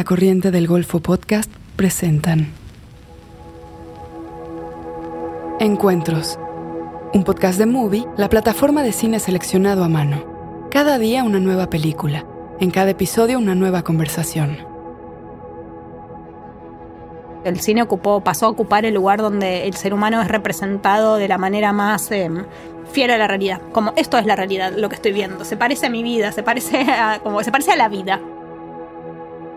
La Corriente del Golfo Podcast presentan Encuentros, un podcast de Movie, la plataforma de cine seleccionado a mano. Cada día una nueva película, en cada episodio una nueva conversación. El cine ocupó, pasó a ocupar el lugar donde el ser humano es representado de la manera más eh, fiel a la realidad. Como esto es la realidad, lo que estoy viendo. Se parece a mi vida, se parece a, como, se parece a la vida.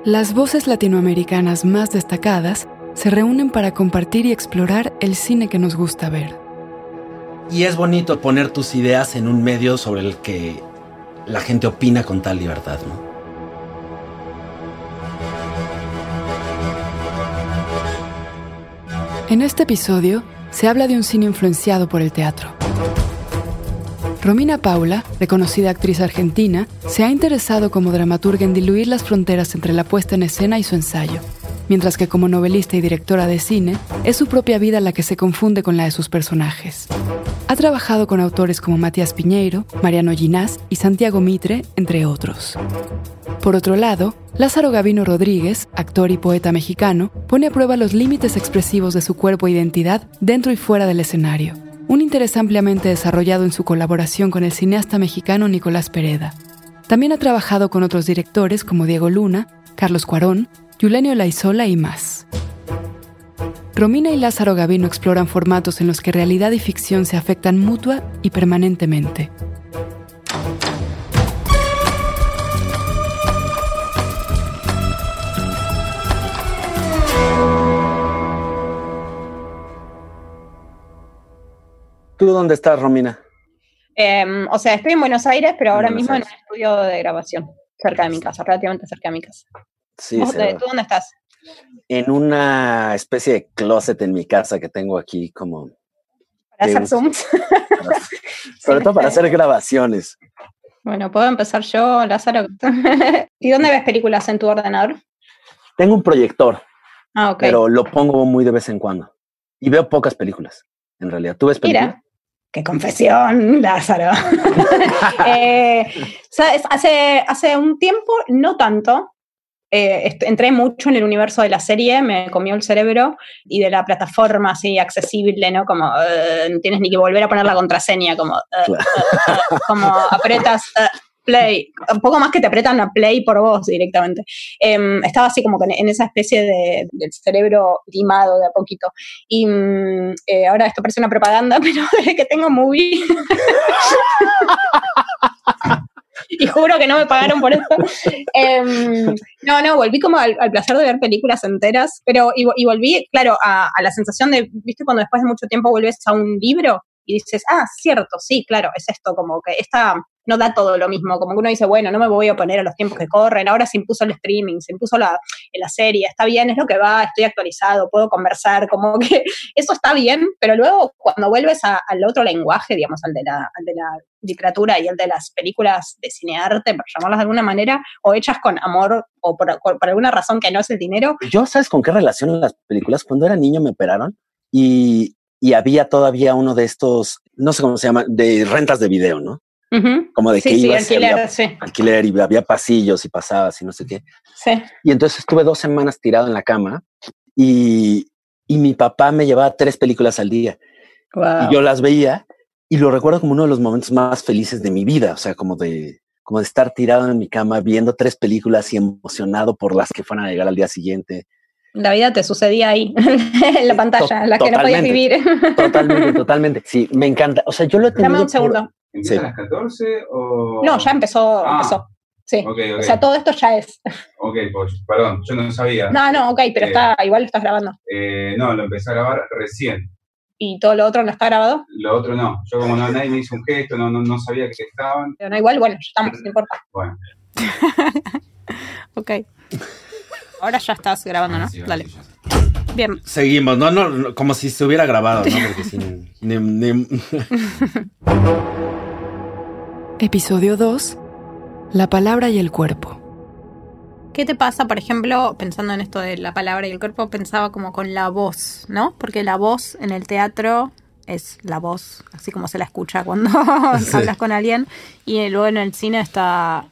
Las voces latinoamericanas más destacadas se reúnen para compartir y explorar el cine que nos gusta ver. Y es bonito poner tus ideas en un medio sobre el que la gente opina con tal libertad, ¿no? En este episodio se habla de un cine influenciado por el teatro. Romina Paula, reconocida actriz argentina, se ha interesado como dramaturga en diluir las fronteras entre la puesta en escena y su ensayo, mientras que como novelista y directora de cine, es su propia vida la que se confunde con la de sus personajes. Ha trabajado con autores como Matías Piñeiro, Mariano Ginás y Santiago Mitre, entre otros. Por otro lado, Lázaro Gavino Rodríguez, actor y poeta mexicano, pone a prueba los límites expresivos de su cuerpo e identidad dentro y fuera del escenario, un interés ampliamente desarrollado en su colaboración con el cineasta mexicano Nicolás Pereda. También ha trabajado con otros directores como Diego Luna, Carlos Cuarón, Yulenio Laizola y más. Romina y Lázaro Gavino exploran formatos en los que realidad y ficción se afectan mutua y permanentemente. ¿Tú dónde estás, Romina? Em, o sea, estoy en Buenos Aires, pero ahora mismo en un estudio de grabación, cerca de mi casa, relativamente cerca de mi casa. Sí, ¿Tú, se de- va. ¿tú dónde estás? En una especie de closet en mi casa que tengo aquí como... Para hacer zooms. Sobre todo para hacer grabaciones. Bueno, puedo empezar yo, Lázaro. ¿Y dónde ves películas en tu ordenador? Tengo un proyector, Ah, pero lo pongo muy de vez en cuando. Y veo pocas películas, en realidad. ¿Tú ves películas? Mira, qué confesión, Lázaro. Eh, ¿sabes? Hace, hace un tiempo, no tanto, eh, entré mucho en el universo de la serie, me comió el cerebro y de la plataforma así accesible, ¿no? Como no tienes ni que volver a poner la contraseña, como, como apretas play, un poco más que te apretan a play por vos directamente. Em, estaba así como en, esa especie de, del cerebro limado de a poquito. Y mm, eh, ahora esto parece una propaganda, pero desde que tengo movie. y juro que no me pagaron por esto. Em, no, no, volví como al, placer de ver películas enteras, pero y, y volví, claro, a, a la sensación de, viste, cuando después de mucho tiempo vuelves a un libro y dices, ah, cierto, sí, claro, es esto, como que esta no da todo lo mismo, como que uno dice, bueno, no me voy a oponer a los tiempos que corren, ahora se impuso el streaming, se impuso la, la serie, está bien, es lo que va, estoy actualizado, puedo conversar, como que eso está bien, pero luego cuando vuelves a- al otro lenguaje, digamos, al de, la, de la literatura y el de las películas de cinearte, por llamarlas de alguna manera, o hechas con amor o por, por- por alguna razón que no es el dinero, Yo, ¿sabes con qué relaciono las películas? Cuando era niño me operaron y, y había todavía uno de estos, no sé cómo se llama, de rentas de video, ¿no? Como de que sí, ibas y alquiler, había sí, alquiler y había pasillos y pasabas y no sé qué. sí. Y entonces estuve dos semanas tirado en la cama y, y mi papá me llevaba tres películas al día Wow. y yo las veía y lo recuerdo como uno de los momentos más felices de mi vida, o sea, como de, como de estar tirado en mi cama viendo tres películas y emocionado por las que fueran a llegar al día siguiente. La vida te sucedía ahí, en la pantalla, en la que no podías vivir. Totalmente, totalmente. Sí, me encanta. O sea, yo lo he tenido Dame un por- segundo. ¿Empieza Sí. a las 14 o...? No, ya empezó, Ah. empezó. Sí. O sea, todo esto ya es. Ok, pues, perdón, yo no sabía. No, no, ok, pero Eh. está, igual lo estás grabando. Eh, no, lo empecé a grabar recién. Y todo lo otro no está grabado. Lo otro no. Yo como no, nadie me hizo un gesto, no, no, no sabía que estaban. Pero no, igual, bueno, ya estamos, no importa. Bueno. Ok. Ahora ya estás grabando, ¿no? sí, Dale. sí. Bien. Seguimos, no, no, como si se hubiera grabado, ¿no? Porque si ni- ni- Episodio 2. La palabra y el cuerpo. ¿Qué te pasa, por ejemplo, pensando en esto de la palabra y el cuerpo, pensaba como con la voz, ¿no? Porque la voz en el teatro es la voz, así como se la escucha cuando Sí. hablas con alguien, y luego en el cine está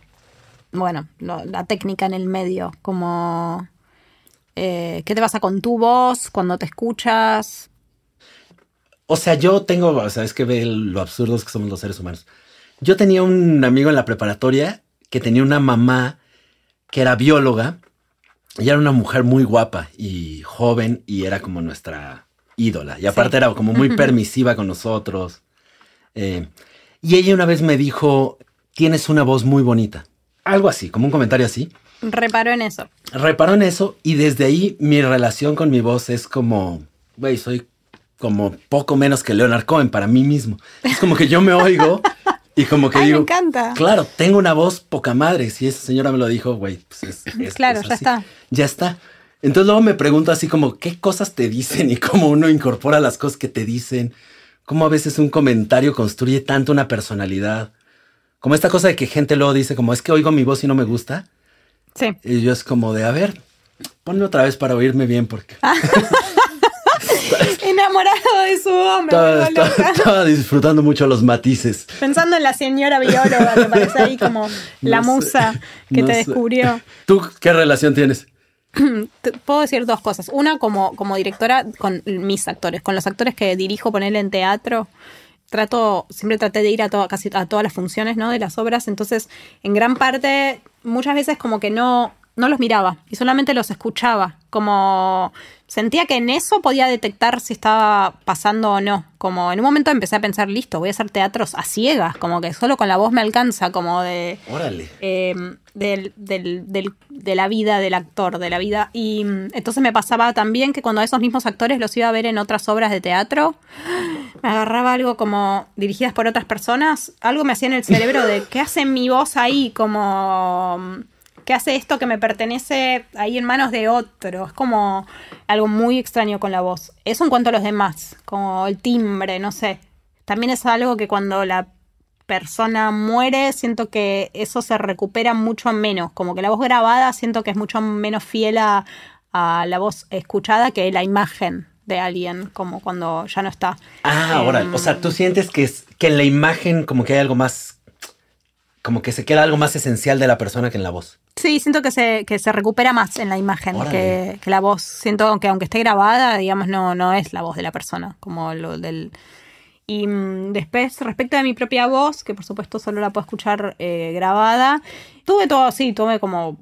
bueno, lo- la técnica en el medio, como eh, qué te pasa con tu voz cuando te escuchas. O sea, yo tengo, o sea, es que ve lo absurdos que somos los seres humanos. Yo tenía un amigo en la preparatoria que tenía una mamá que era bióloga y era una mujer muy guapa y joven y era como nuestra ídola. Y aparte Sí. era como muy permisiva con nosotros. Eh, y ella una vez me dijo, tienes una voz muy bonita. Algo así, como un comentario así. Reparo en eso. Reparó en eso y desde ahí mi relación con mi voz es como, güey, soy como poco menos que Leonard Cohen para mí mismo. Es como que yo me oigo y como que Ay, me digo, encanta. claro, tengo una voz poca madre. Si esa señora me lo dijo, güey, pues es, es- Claro, es ya así. está. Ya está. Entonces luego me pregunto así como, ¿qué cosas te dicen y cómo uno incorpora las cosas que te dicen? Cómo a veces un comentario construye tanto una personalidad. Como esta cosa de que gente luego dice como, es que oigo mi voz y no me gusta. Sí. Y yo es como de, a ver, ponme otra vez para oírme bien porque Enamorado de su me estaba, disfrutando mucho los matices. Pensando en la señora bióloga, que parece ahí como la sé, musa que no te sé. descubrió. ¿Tú qué relación tienes? Puedo decir dos cosas. Una, como, como directora, con mis actores, con los actores que dirijo ponerle en teatro. Trato, siempre traté de ir a to- casi a todas las funciones, ¿no? De las obras. Entonces, en gran parte, muchas veces como que no, no los miraba y solamente los escuchaba. Como sentía que en eso podía detectar si estaba pasando o no. Como en un momento empecé a pensar, listo, voy a hacer teatros a ciegas, como que solo con la voz me alcanza, como de Órale. eh, del, del- del- de la vida del actor, de la vida. Y mm, entonces me pasaba también que cuando a esos mismos actores los iba a ver en otras obras de teatro, me agarraba algo como dirigidas por otras personas, algo me hacía en el cerebro de qué hace mi voz ahí, como mm, qué hace esto que me pertenece ahí en manos de otro. Es como algo muy extraño con la voz. Eso en cuanto a los demás, como el timbre, no sé. También es algo que cuando la persona muere, siento que eso se recupera mucho menos. Como que la voz grabada siento que es mucho menos fiel a, a la voz escuchada que la imagen de alguien, como cuando ya no está. Ah, Em, órale. O sea, tú sientes que, es, que en la imagen como que hay algo más, como que se queda algo más esencial de la persona que en la voz. Sí, siento que se, que se recupera más en la imagen que, que la voz. Siento que aunque esté grabada, digamos, no, no es la voz de la persona, como lo del... Y mm, después, respecto de mi propia voz, que por supuesto solo la puedo escuchar eh, grabada, tuve todo así, tuve como...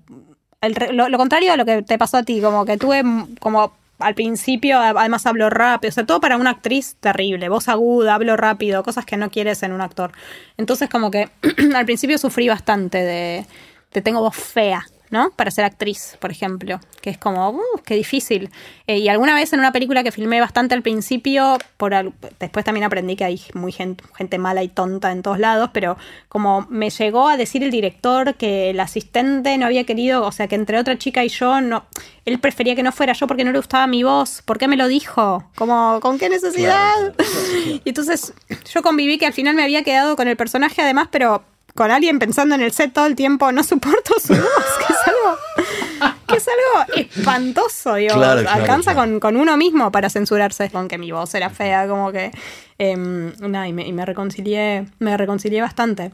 el lo, lo contrario a lo que te pasó a ti, como que tuve mm, como al principio, además hablo rápido, o sea, todo para una actriz terrible, voz aguda, hablo rápido, cosas que no quieres en un actor. Entonces como que al principio sufrí bastante de, de tengo voz fea, ¿no? Para ser actriz, por ejemplo, que es como, uh, qué difícil. Eh, y alguna vez en una película que filmé bastante al principio, por al- después también aprendí que hay muy gente, gente mala y tonta en todos lados, pero como me llegó a decir el director que el asistente no había querido, o sea, que entre otra chica y yo, no, él prefería que no fuera yo porque no le gustaba mi voz. ¿Por qué me lo dijo? Como, ¿con qué necesidad? Y entonces yo conviví que al final me había quedado con el personaje además, pero con alguien pensando en el set todo el tiempo, no soporto su voz, que es algo, que es algo espantoso, digo, Claro, claro, alcanza claro. Con, con uno mismo para censurarse, con que mi voz era fea, como que, em, nada, y me, y me reconcilié, me reconcilié bastante.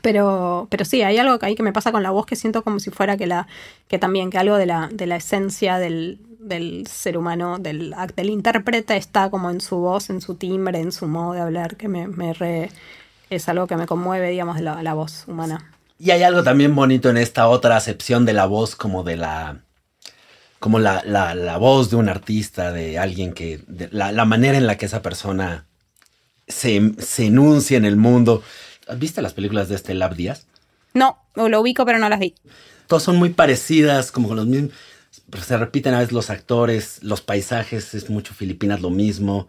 Pero, pero sí, hay algo que ahí que me pasa con la voz que siento como si fuera que la, que también, que algo de la, de la esencia del, del ser humano, del, del intérprete está como en su voz, en su timbre, en su modo de hablar, que me, me re- es algo que me conmueve, digamos, la, la voz humana. Y hay algo también bonito en esta otra acepción de la voz, como de la. como la, la- la voz de un artista, de alguien que. de la, la manera en la que esa persona se, se enuncia en el mundo. ¿Viste las películas de este Lab Díaz? No, lo ubico, pero no las vi. Todas son muy parecidas, como con los mismos. pero Se repiten a veces los actores, los paisajes, es mucho Filipinas lo mismo.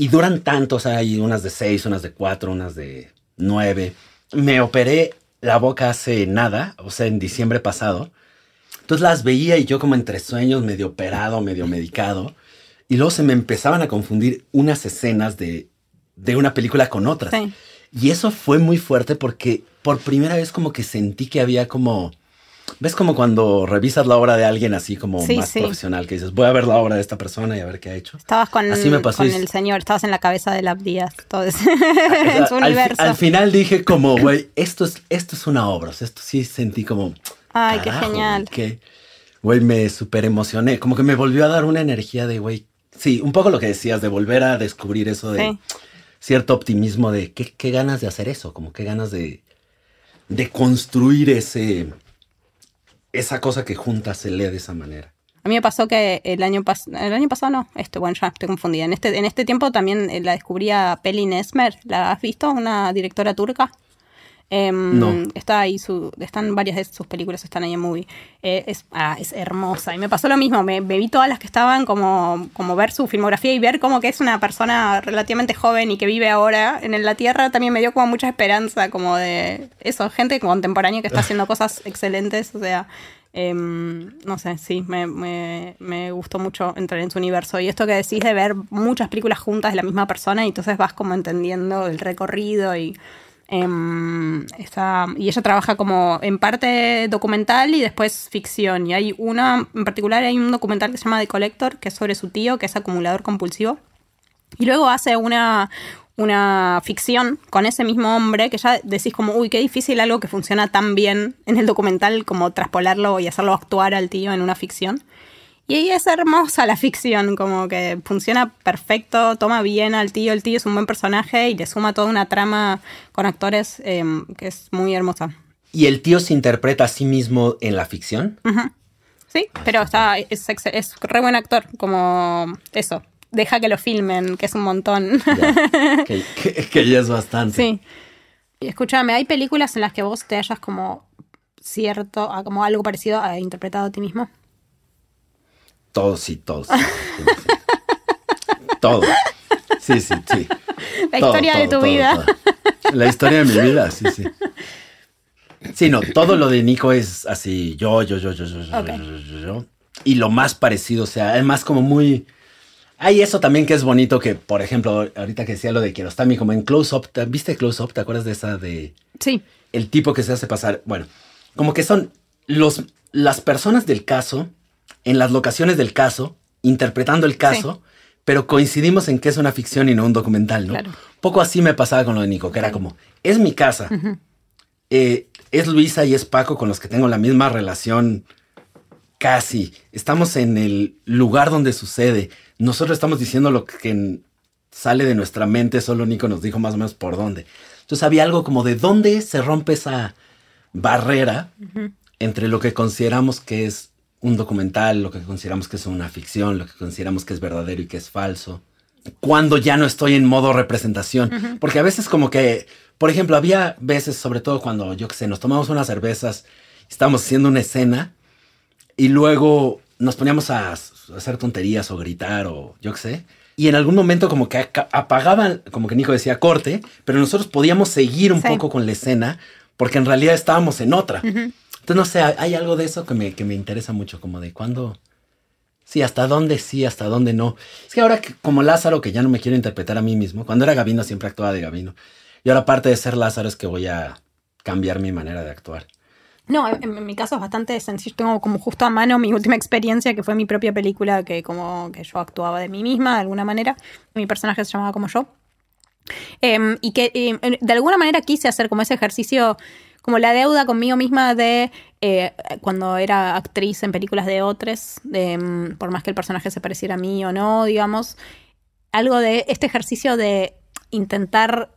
Y duran tanto, o sea, hay unas de seis, unas de cuatro, unas de nueve. Me operé la boca hace nada, o sea, en diciembre pasado. Entonces las veía y yo como entre sueños, medio operado, medio medicado. Y luego se me empezaban a confundir unas escenas de, de una película con otras. Sí. Y eso fue muy fuerte porque por primera vez como que sentí que había como ¿Ves como cuando revisas la obra de alguien así como Sí, más sí. profesional? Que dices, voy a ver la obra de esta persona y a ver qué ha hecho. Estabas con, Así me pasó con y- el señor, estabas en la cabeza de Lab Díaz, todo eso, O sea, en su al, universo. al final dije como, güey, esto es, esto es una obra. O sea, esto sí sentí como... Ay, qué genial. que, güey, me súper emocioné. Como que me volvió a dar una energía de, güey, sí, un poco lo que decías, de volver a descubrir eso de Sí. cierto optimismo de qué, qué ganas de hacer eso, como qué ganas de, de construir ese, esa cosa que juntas se lee de esa manera. A mí me pasó que el año el año pasado no, este, bueno, ya estoy confundida. En este, en este tiempo también eh, la descubrí a Pelin Esmer, ¿la has visto? Una directora turca. Em, No. Está ahí, su, están varias de sus películas, están ahí en movie. Eh, es, ah, es hermosa. Y me pasó lo mismo, me, me vi todas las que estaban como, como ver su filmografía y ver como que es una persona relativamente joven y que vive ahora en la Tierra, también me dio como mucha esperanza, como de eso, gente contemporánea que está haciendo cosas excelentes, o sea... em, no sé, sí, me, me, me gustó mucho entrar en su universo. Y esto que decís de ver muchas películas juntas de la misma persona y entonces vas como entendiendo el recorrido y... em, y ella trabaja como en parte documental y después ficción. Y hay una, en particular hay un documental que se llama The Collector, que es sobre su tío, que es acumulador compulsivo. Y luego hace una, una ficción con ese mismo hombre que ya decís como, uy, qué difícil algo que funciona tan bien en el documental como traspolarlo y hacerlo actuar al tío en una ficción. Y ahí es hermosa la ficción, como que funciona perfecto, toma bien al tío, el tío es un buen personaje y le suma toda una trama con actores em, que es muy hermosa. ¿Y el tío se interpreta a sí mismo en la ficción? Sí, pero está, es, re buen actor, como eso. Deja que lo filmen, que es un montón. Ya, que, que- que ya es bastante. Sí. Y escúchame, hay películas en las que vos te hayas como cierto, como algo parecido a interpretado a ti mismo. Todos, sí, todos. sí, sí, sí. Todo. Sí, sí, sí. La Todo, historia de tu todo, vida. La historia de mi vida, sí, sí. Sí, no, todo lo de Nico es así, yo, yo, yo, yo, yo, yo, Ok. yo, yo, yo, yo. Y lo más parecido, o sea, además como muy... Hay eso también que es bonito que, por ejemplo, ahorita que decía lo de Kiarostami, como en Close Up, ¿te- ¿viste Close Up? ¿Te acuerdas de esa de Sí, el tipo que se hace pasar? Bueno, como que son los, las personas del caso, en las locaciones del caso, interpretando el caso, pero coincidimos en que es una ficción y no un documental, ¿no? Claro. Poco así me pasaba con lo de Nico, que era como, es mi casa, eh, es Luisa y es Paco con los que tengo la misma relación casi. Estamos en el lugar donde sucede. Nosotros estamos diciendo lo que sale de nuestra mente, solo Nico nos dijo más o menos por dónde. Entonces había algo como de dónde se rompe esa barrera entre lo que consideramos que es un documental, lo que consideramos que es una ficción, lo que consideramos que es verdadero y que es falso. Cuando ya no estoy en modo representación. Porque a veces como que, por ejemplo, había veces, sobre todo cuando, yo qué sé, nos tomamos unas cervezas, estábamos haciendo una escena y luego nos poníamos a hacer tonterías o gritar o yo qué sé. Y en algún momento como que apagaban, como que Nico decía corte, pero nosotros podíamos seguir un Sí. poco con la escena porque en realidad estábamos en otra. Entonces, no sé, hay- algo de eso que me, que me interesa mucho, como de cuándo... Sí, hasta dónde sí, hasta dónde no. Es que ahora que- como Lázaro, que ya no me quiero interpretar a mí mismo, cuando era Gavino siempre actuaba de Gavino. Y ahora aparte de ser Lázaro es que voy a cambiar mi manera de actuar. No, en, mi caso es bastante sencillo. Tengo como justo a mano mi última experiencia, que fue mi propia película, que como que yo actuaba de mí misma de alguna manera. Mi personaje se llamaba como yo. Em, y que em, de alguna manera quise hacer como ese ejercicio, como la deuda conmigo misma de eh, cuando era actriz en películas de otros, de, em, por más que el personaje se pareciera a mí o no, digamos, algo de este ejercicio de intentar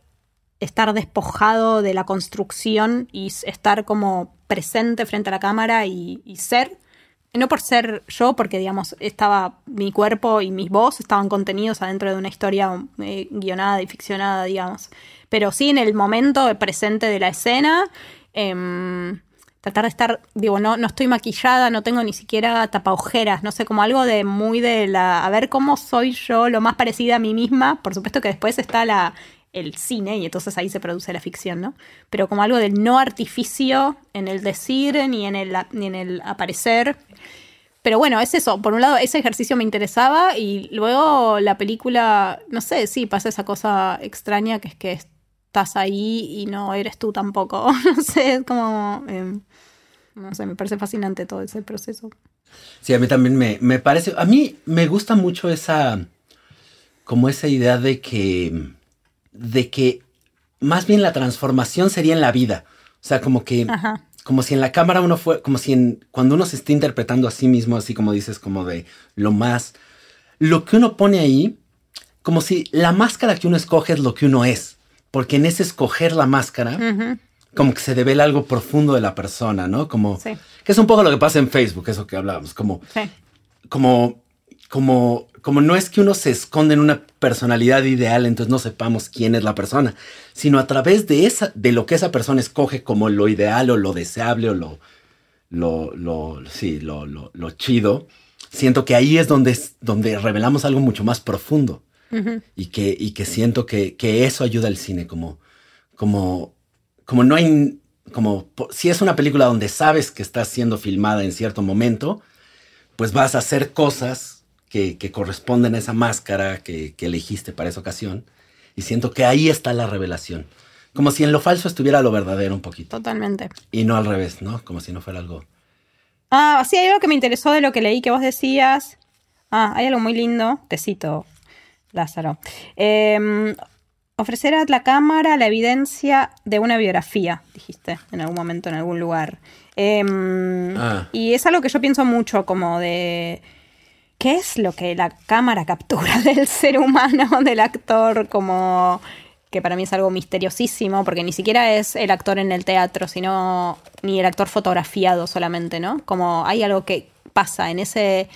estar despojado de la construcción y estar como presente frente a la cámara y, ser. No por ser yo, porque digamos, estaba mi cuerpo y mis voz estaban contenidos adentro de una historia eh, guionada y ficcionada, digamos. Pero sí en el momento presente de la escena, em, tratar de estar, digo, no, no estoy maquillada, no tengo ni siquiera tapaojeras, no sé, como algo de muy de la, a ver cómo soy yo, lo más parecida a mí misma. Por supuesto que después está la, el cine y entonces ahí se produce la ficción, ¿no? Pero como algo del no artificio en el decir ni en el, ni en el aparecer. Pero bueno, es eso. Por un lado, ese ejercicio me interesaba y luego la película, no sé, sí, pasa esa cosa extraña que es que estás ahí y no eres tú tampoco. no sé, es como... em, No sé, me parece fascinante todo ese proceso. Sí, a mí también me, me parece, a mí me gusta mucho esa, como esa idea de que, de que más bien la transformación sería en la vida. O sea, como que, Ajá. como si en la cámara uno fue, como si en, cuando uno se está interpretando a sí mismo, así como dices, como de lo más, lo que uno pone ahí, como si la máscara que uno escoge es lo que uno es. Porque en ese escoger la máscara, como que se devela algo profundo de la persona, ¿no? Como, Sí. que es un poco lo que pasa en Facebook, eso que hablábamos, como, Sí. como, como, como no es que uno se esconde en una personalidad ideal, entonces no sepamos quién es la persona, sino a través de esa, de lo que esa persona escoge como lo ideal o lo deseable o lo, lo, lo, sí, lo, lo, lo chido, siento que ahí es donde, es- donde revelamos algo mucho más profundo Y que, y que siento que, que eso ayuda al cine, como, como, como no hay, como si es una película donde sabes que está siendo filmada en cierto momento, pues vas a hacer cosas que, que corresponden a esa máscara que, que elegiste para esa ocasión. Y siento que ahí está la revelación. Como si en lo falso estuviera lo verdadero un poquito. Totalmente. Y no al revés, ¿no? Como si no fuera algo. Ah, sí, hay algo que me interesó de lo que leí que vos decías. Ah, hay algo muy lindo. Te cito, Lázaro. Eh, ofrecer a la cámara la evidencia de una biografía, dijiste en algún momento, en algún lugar. Eh, Ah. Y es algo que yo pienso mucho, como de. ¿Qué es lo que la cámara captura del ser humano, del actor? Como que para mí es algo misteriosísimo, porque ni siquiera es el actor en el teatro, sino ni el actor fotografiado solamente, ¿no? Como hay algo que pasa en ese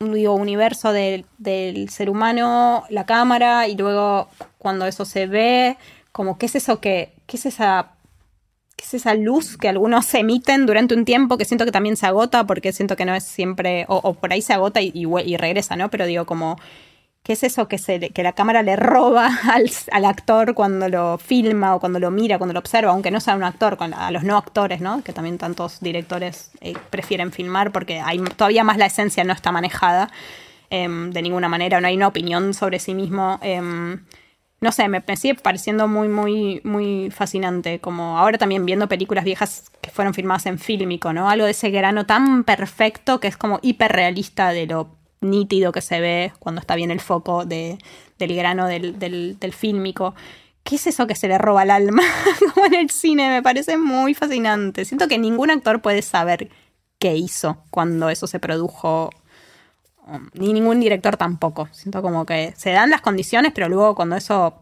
digo, universo del, del ser humano, la cámara, y luego cuando eso se ve, como qué es eso que, qué es esa qué es esa luz que algunos emiten durante un tiempo que siento que también se agota porque siento que no es siempre, o, o por ahí se agota y, y y regresa, ¿no? Pero digo, como, ¿qué es eso que, se, que la cámara le roba al, al actor cuando lo filma o cuando lo mira, cuando lo observa, aunque no sea un actor, a los no actores, ¿no? Que también tantos directores eh, prefieren filmar porque todavía más la esencia no está manejada em, de ninguna manera, no hay una opinión sobre sí mismo. em, no sé, me, me sigue pareciendo muy, muy, muy fascinante. Como ahora también viendo películas viejas que fueron filmadas en fílmico, ¿no? Algo de ese grano tan perfecto que es como hiperrealista de lo nítido que se ve cuando está bien el foco de, del grano del, del, fílmico. ¿Qué es eso que se le roba al alma? como en el cine, me parece muy fascinante. Siento que ningún actor puede saber qué hizo cuando eso se produjo Um, ni ningún director tampoco. Siento como que se dan las condiciones, pero luego cuando eso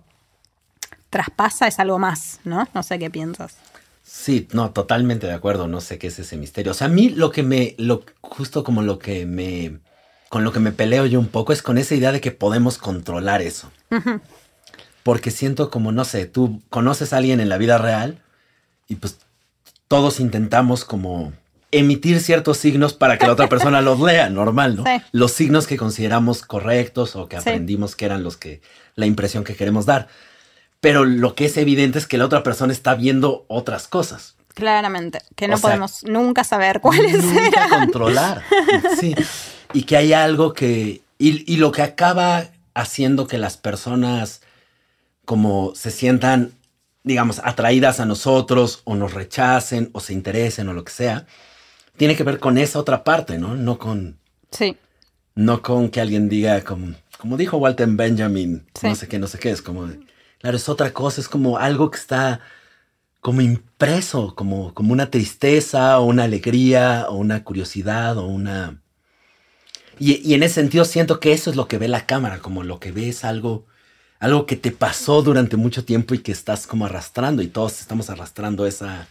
traspasa es algo más, ¿no? No sé qué piensas. Sí, no, totalmente de acuerdo. No sé qué es ese misterio. O sea, a mí lo que me, lo, justo como lo que me, con lo que me peleo yo un poco es con esa idea de que podemos controlar eso. Porque siento como, no sé, tú conoces a alguien en la vida real y pues todos intentamos como emitir ciertos signos para que la otra persona los lea, normal, ¿no? Sí. Los signos que consideramos correctos o que Sí. aprendimos que eran los que, la impresión que queremos dar. Pero lo que es evidente es que la otra persona está viendo otras cosas. Claramente, que no O sea, podemos nunca saber cuáles nunca eran. controlar. Sí. Y que hay algo que. Y, y lo que acaba haciendo que las personas como se sientan, digamos, atraídas a nosotros, o nos rechacen, o se interesen, o lo que sea, tiene que ver con esa otra parte, ¿no? No con. Sí, No con que alguien diga, como, como dijo Walter Benjamin, Sí. no sé qué, no sé qué, es como. Claro, es otra cosa, es como algo que está como impreso, como, como una tristeza o una alegría o una curiosidad o una... Y, y en ese sentido siento que eso es lo que ve la cámara, como lo que ve es algo, algo que te pasó durante mucho tiempo y que estás como arrastrando y todos estamos arrastrando esa,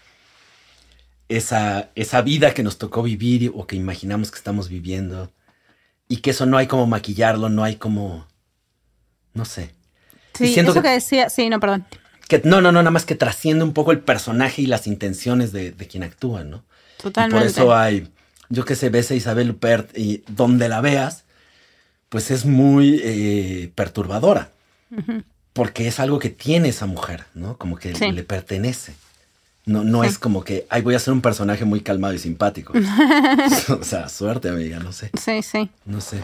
esa, esa vida que nos tocó vivir o que imaginamos que estamos viviendo y que eso no hay como maquillarlo, no hay como... No sé. Sí, eso que- que... decía, sí, no, perdón. Que, no, no, no, nada más que trasciende un poco el personaje y las intenciones de, de quien actúa, ¿no? Totalmente. Y por eso hay, yo que sé, ves a Isabel Huppert y donde la veas, pues es muy eh, perturbadora. Porque es algo que tiene esa mujer, ¿no? Como que Sí. le pertenece. No, no Sí. es como que, ay, voy a ser un personaje muy calmado y simpático. o sea, suerte, amiga, no sé, Sí, sí. no sé.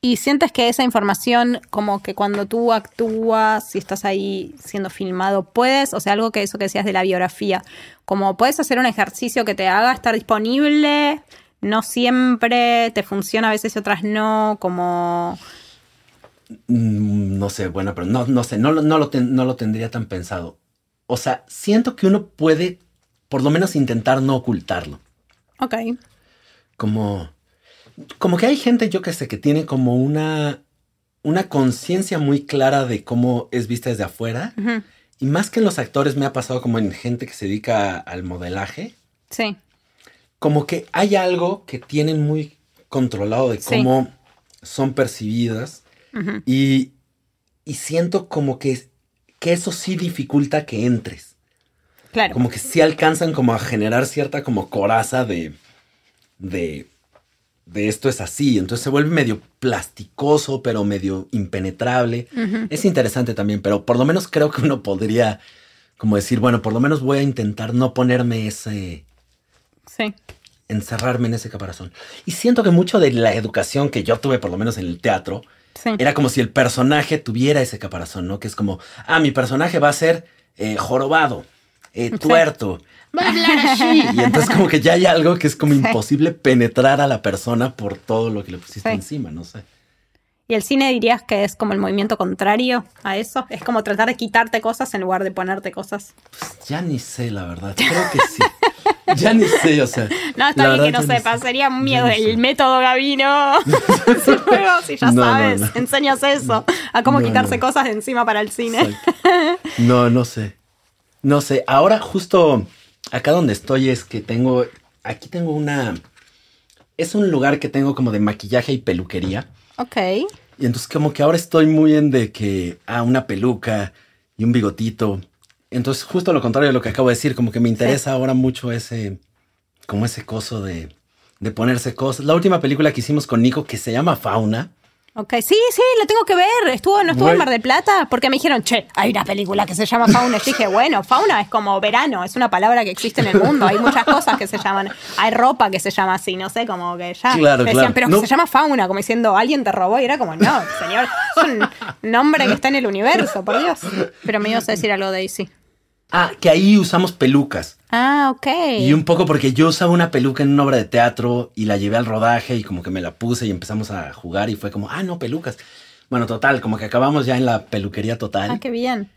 y sientes que esa información, como que cuando tú actúas, si estás ahí siendo filmado, puedes, o sea, algo que eso que decías de la biografía, como puedes hacer un ejercicio que te haga estar disponible, no siempre te funciona, a veces y otras no, como... Mm, No sé, bueno, pero no, no sé, no, lo- no, lo ten- no lo tendría tan pensado. O sea, siento que uno puede, por lo menos, intentar no ocultarlo. Ok. Como, como que hay gente, yo que sé, que tiene como una, una conciencia muy clara de cómo es vista desde afuera. Y más que en los actores, me ha pasado como en gente que se dedica al modelaje. Sí. Como que hay algo que tienen muy controlado de Sí. cómo son percibidas y, y siento como que, que eso sí dificulta que entres. Claro. Como que sí alcanzan como a generar cierta como coraza de, de, de esto es así. Entonces se vuelve medio plasticoso, pero medio impenetrable. Es interesante también, pero por lo menos creo que uno podría como decir, bueno, por lo menos voy a intentar no ponerme ese Sí. encerrarme en ese caparazón. Y siento que mucho de la educación que yo tuve, por lo menos en el teatro, Sí. era como si el personaje tuviera ese caparazón, ¿no? Que es como, ah, mi personaje va a ser eh, jorobado, eh, tuerto, va a hablar así. Y entonces como que ya hay algo que es como Sí. imposible penetrar a la persona por todo lo que le pusiste encima, no sé. ¿Y el cine dirías que es como el movimiento contrario a eso? Es como tratar de quitarte cosas en lugar de ponerte cosas. Pues ya ni sé, la verdad. Creo que sí. ya ni sé, o sea. No, está bien que no sepas, sé. sería un miedo sé. el método Gavino. Si ya No, sabes, no. enseñas eso, a cómo quitarse cosas de encima para el cine. Exacto. No, no sé. No sé. Ahora justo acá donde estoy es que tengo, aquí tengo una, es un lugar que tengo como de maquillaje y peluquería. Ok. Y entonces como que ahora estoy muy en de que, ah, una peluca y un bigotito. Entonces justo lo contrario de lo que acabo de decir, como que me interesa ahora mucho ese, como ese coso de, de ponerse cosas. La última película que hicimos con Nico que se llama Fauna. Ok, sí, sí, la tengo que ver. Estuvo, no estuvo en. Mar del Plata porque me dijeron, che, hay una película que se llama Fauna. Y yo dije, bueno, fauna es como verano, es una palabra que existe en el mundo. Hay muchas cosas que se llaman, hay ropa que se llama así, no sé, como que ya. Claro, me decían, claro. pero No. que se llama fauna, como diciendo, alguien te robó. Y era como, no, señor, es un nombre que está en el universo, por Dios. Pero me ibas a decir algo, Daisy. Ah, que ahí usamos pelucas. Ah, ok. Y un poco porque yo usaba una peluca en una obra de teatro y la llevé al rodaje y como que me la puse y empezamos a jugar y fue como, ah, no, pelucas. Bueno, total, como que acabamos ya en la peluquería total. Ah, qué bien.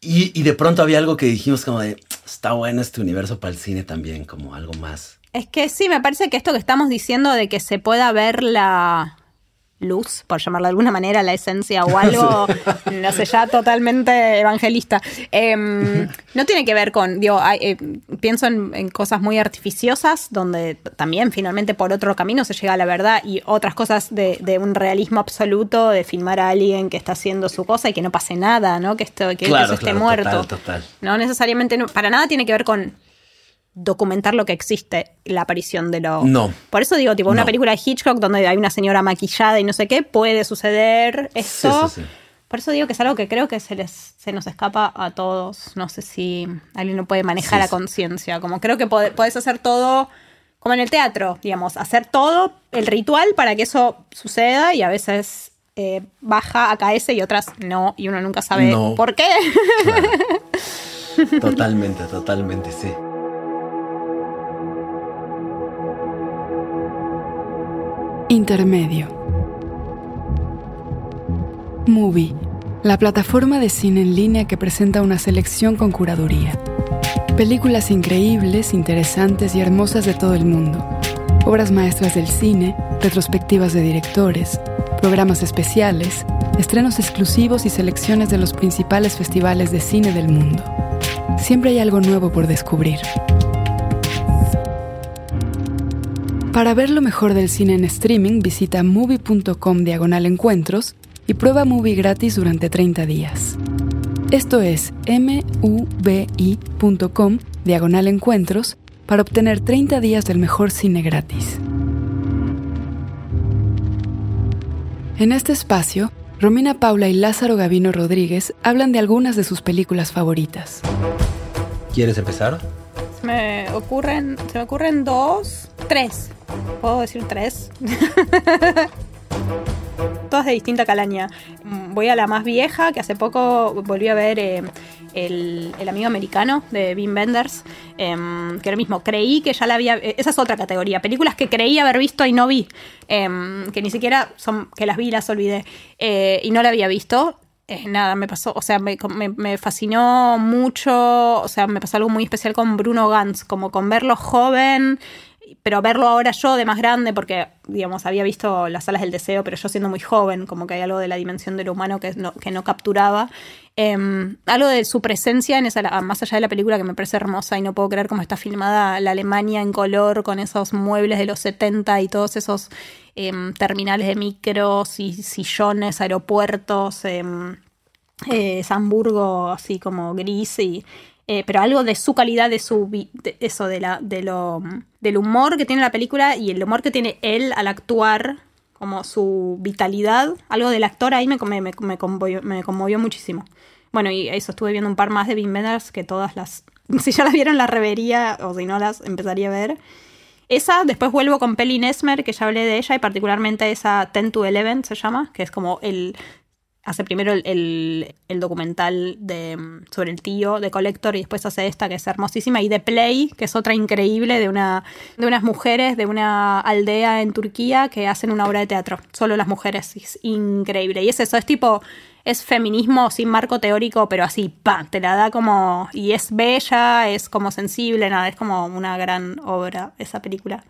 Y, y de pronto había algo que dijimos como de, está bueno este universo para el cine también, como algo más. Es que sí, me parece que esto que estamos diciendo de que se pueda ver la luz, por llamarla de alguna manera, la esencia o algo, no sé, ya totalmente evangelista. Em, no tiene que ver con, digo, hay, eh, pienso en, en cosas muy artificiosas, donde también finalmente por otro camino se llega a la verdad, y otras cosas de, de un realismo absoluto, de filmar a alguien que está haciendo su cosa y que no pase nada, ¿no? Que, esto, que Claro, eso esté claro, muerto. total, total. No necesariamente, no- para nada tiene que ver con documentar lo que existe, la aparición de lo... No. Por eso digo, tipo, una No. película de Hitchcock donde hay una señora maquillada y no sé qué, puede suceder esto. Sí, sí, sí. Por eso digo que es algo que creo que se les se nos escapa a todos. No sé si alguien lo puede manejar a conciencia. Como creo que pode- podés hacer todo, como en el teatro, digamos, hacer todo el ritual para que eso suceda y a veces eh, baja, acaece y otras no, y uno nunca sabe No. por qué. Claro. totalmente, totalmente, sí. Intermedio. Movie, la plataforma de cine en línea que presenta una selección con curaduría. Películas increíbles, interesantes y hermosas de todo el mundo. Obras maestras del cine, retrospectivas de directores, programas especiales, estrenos exclusivos y selecciones de los principales festivales de cine del mundo. Siempre hay algo nuevo por descubrir. Para ver lo mejor del cine en streaming, visita movie.com diagonal encuentros y prueba Movie gratis durante 30 días. Esto es mubi.com diagonal encuentros para obtener 30 días del mejor cine gratis. En este espacio, Romina Paula y Lázaro Gavino Rodríguez hablan de algunas de sus películas favoritas. ¿Quieres empezar? Me ocurren, se me ocurren dos, tres. ¿Puedo decir tres? Todas de distinta calaña. Mm, Voy a la más vieja, que hace poco volví a ver eh, el, el amigo americano de Wim Wenders, em, que era mismo, creí que ya la había... eh, Esa es otra categoría, películas que creí haber visto y no vi, em, que ni siquiera son, que las vi y las olvidé, eh, y no la había visto. Eh, nada, me pasó, o sea, me, me- me fascinó mucho, o sea, me pasó algo muy especial con Bruno Gantz, como con verlo joven, pero verlo ahora yo de más grande, porque, digamos, había visto las salas del deseo, pero yo siendo muy joven, como que hay algo de la dimensión de lo humano que no, que no capturaba. Eh, algo de su presencia en esa, más allá de la película que me parece hermosa y no puedo creer cómo está filmada la Alemania en color con esos muebles de los 70 y todos esos eh, terminales de micros y sillones, aeropuertos. eh, eh, Hamburgo así como gris y eh, pero algo de su calidad de su de eso de la de lo del humor que tiene la película y el humor que tiene él al actuar como su vitalidad algo del actor ahí me me, me, me conmovió, muchísimo bueno y eso estuve viendo un par más de Wim Wenders que todas las si ya las vieron la revería o si no las empezaría a ver esa, después vuelvo con Peli Nesmer, que ya hablé de ella, y particularmente esa 10 to 11 se llama, que es como el. Hace primero el, el- el documental de, mm, sobre el tío de Collector y después hace esta que es hermosísima. Y The Play, que es otra increíble de, una, de unas mujeres de una aldea en Turquía que hacen una obra de teatro. Solo las mujeres. Es increíble. Y es eso, es tipo. Es feminismo sin marco teórico, pero así, pa, te la da como. Y es bella, es como sensible, nada, es como una gran obra esa película.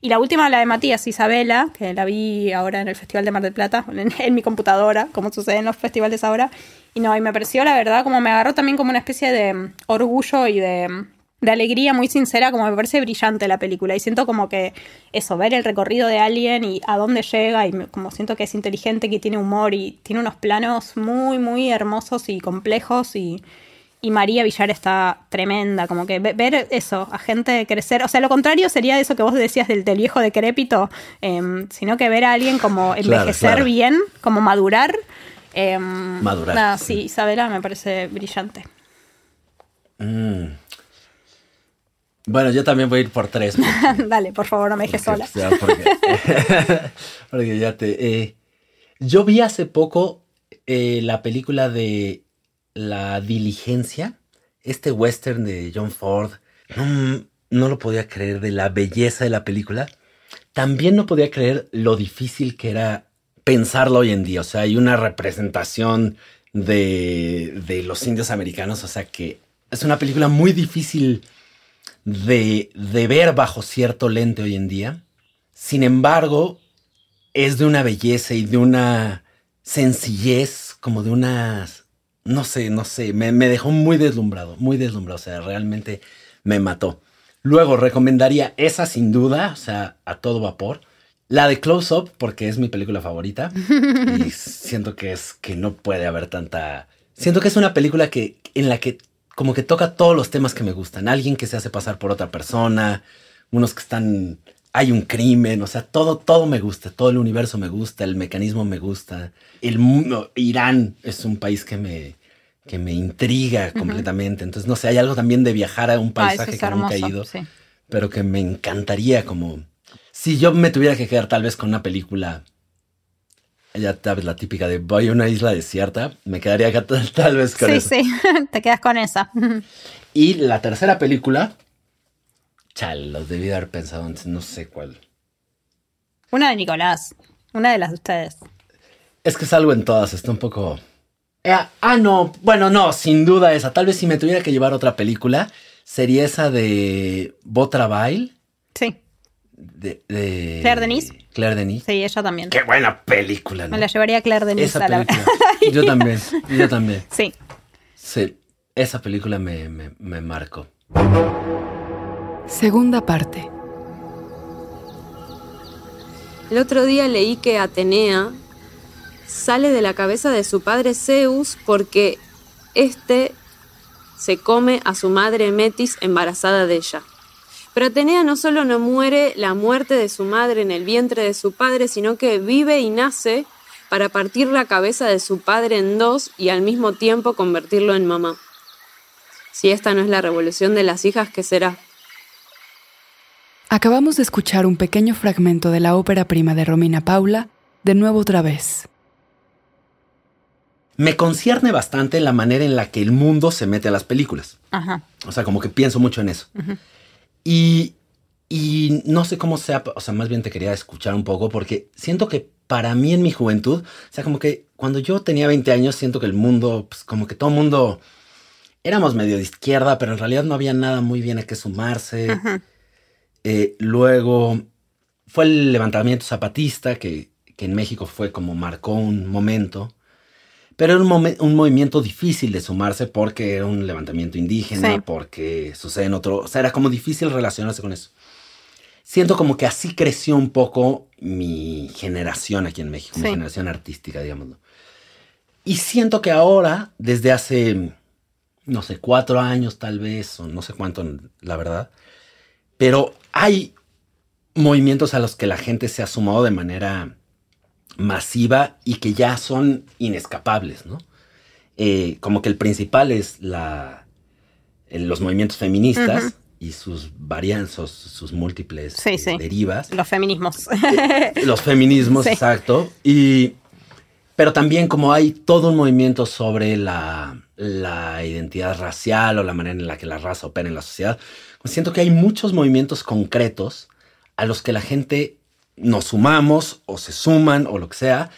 Y la última, la de Matías Isabela, que la vi ahora en el Festival de Mar del Plata, en, en mi computadora, como sucede en los festivales ahora. Y no, y me pareció, la verdad, como me agarró también como una especie de mm, orgullo y de, mm, de alegría muy sincera, como me parece brillante la película. Y siento como que eso, ver el recorrido de alguien y a dónde llega, y como siento que es inteligente, que tiene humor y tiene unos planos muy, muy hermosos y complejos y. Y María Villar está tremenda, como que ve- ver eso, a gente crecer. O sea, lo contrario sería eso que vos decías del, del viejo decrépito, em, sino que ver a alguien como envejecer claro. bien, como madurar. em, Madurar, Nada, sí, Isabela me parece brillante. Mm. Bueno, yo también voy a ir por tres. porque- Dale, por favor, no me dejes sola. o sea, porque, porque ya te. eh, yo vi hace poco eh, la película de La Diligencia, este western de John Ford. No, no lo podía creer de la belleza de la película. También no podía creer lo difícil que era pensarlo hoy en día. O sea, hay una representación de, de los indios americanos. O sea, que es una película muy difícil de, de ver bajo cierto lente hoy en día. Sin embargo, es de una belleza y de una sencillez, como de unas, no sé, no sé, me, me dejó muy deslumbrado, muy deslumbrado, o sea, realmente me mató. Luego recomendaría esa sin duda, o sea, a todo vapor. La de Close Up, porque es mi película favorita. y siento que es que no puede haber tanta. Siento que es una película que, en la que como que toca todos los temas que me gustan. Alguien que se hace pasar por otra persona, unos que están. Hay un crimen, o sea, todo, todo me gusta, todo el universo me gusta, el mecanismo me gusta. El mundo, Irán es un país que me, que me intriga completamente. Entonces, no sé, hay algo también de viajar a un Ah, paisaje es que nunca he hermoso. ido sí. pero que me encantaría como... Si yo me tuviera que quedar tal vez con una película, ya sabes, la típica de voy a una isla desierta, me quedaría acá tal, tal vez con Sí, eso. sí, te quedas con esa. Y la tercera película, chal, los debí de haber pensado antes, no sé cuál. Una de Nicolás, una de las de ustedes. Es que salgo en todas, está un poco... Eh, ah, no, bueno, no, sin duda esa. Tal vez si me tuviera que llevar otra película, sería esa de Botrabail. Sí, De, de Claire Denis. Claire Denis. sí, ella también. Qué buena película, ¿no? Me la llevaría a Claire Denis Esa a la película. Yo también, yo también. Sí. Sí, esa película me, me, me marcó. Segunda parte. El otro día leí que Atenea sale de la cabeza de su padre Zeus porque éste se come a su madre Metis embarazada de ella. Pero Atenea no solo no muere la muerte de su madre en el vientre de su padre, sino que vive y nace para partir la cabeza de su padre en dos y al mismo tiempo convertirlo en mamá. Si esta no es la revolución de las hijas, ¿qué será? Acabamos de escuchar un pequeño fragmento de la ópera prima de Romina Paula, de nuevo otra vez. Me concierne bastante la manera en la que el mundo se mete a las películas. Ajá. O sea, como que pienso mucho en eso. Y, y no sé cómo sea, o sea, más bien te quería escuchar un poco porque siento que para mí en mi juventud, o sea, como que cuando yo tenía 20 años, siento que el mundo, pues como que todo el mundo éramos medio de izquierda, pero en realidad no había nada muy bien a qué sumarse. Eh, luego fue el levantamiento zapatista, que, que en México fue como marcó un momento. Pero era un, un movimiento difícil de sumarse porque era un levantamiento indígena, Sí. porque sucede en otro. O sea, era como difícil relacionarse con eso. Siento como que así creció un poco mi generación aquí en México, mi generación artística, digámoslo. Y siento que ahora, desde hace, no sé, cuatro años tal vez, o no sé cuánto, la verdad, pero hay movimientos a los que la gente se ha sumado de manera masiva y que ya son inescapables, ¿no? Eh, como que el principal es la, los movimientos feministas y sus varianzas, sus múltiples Sí, eh, sí. derivas. Los feminismos. Los feminismos, Sí. exacto. Y, pero también como hay todo un movimiento sobre la, la identidad racial o la manera en la que la raza opera en la sociedad, pues siento que hay muchos movimientos concretos a los que la gente nos sumamos o se suman o lo que sea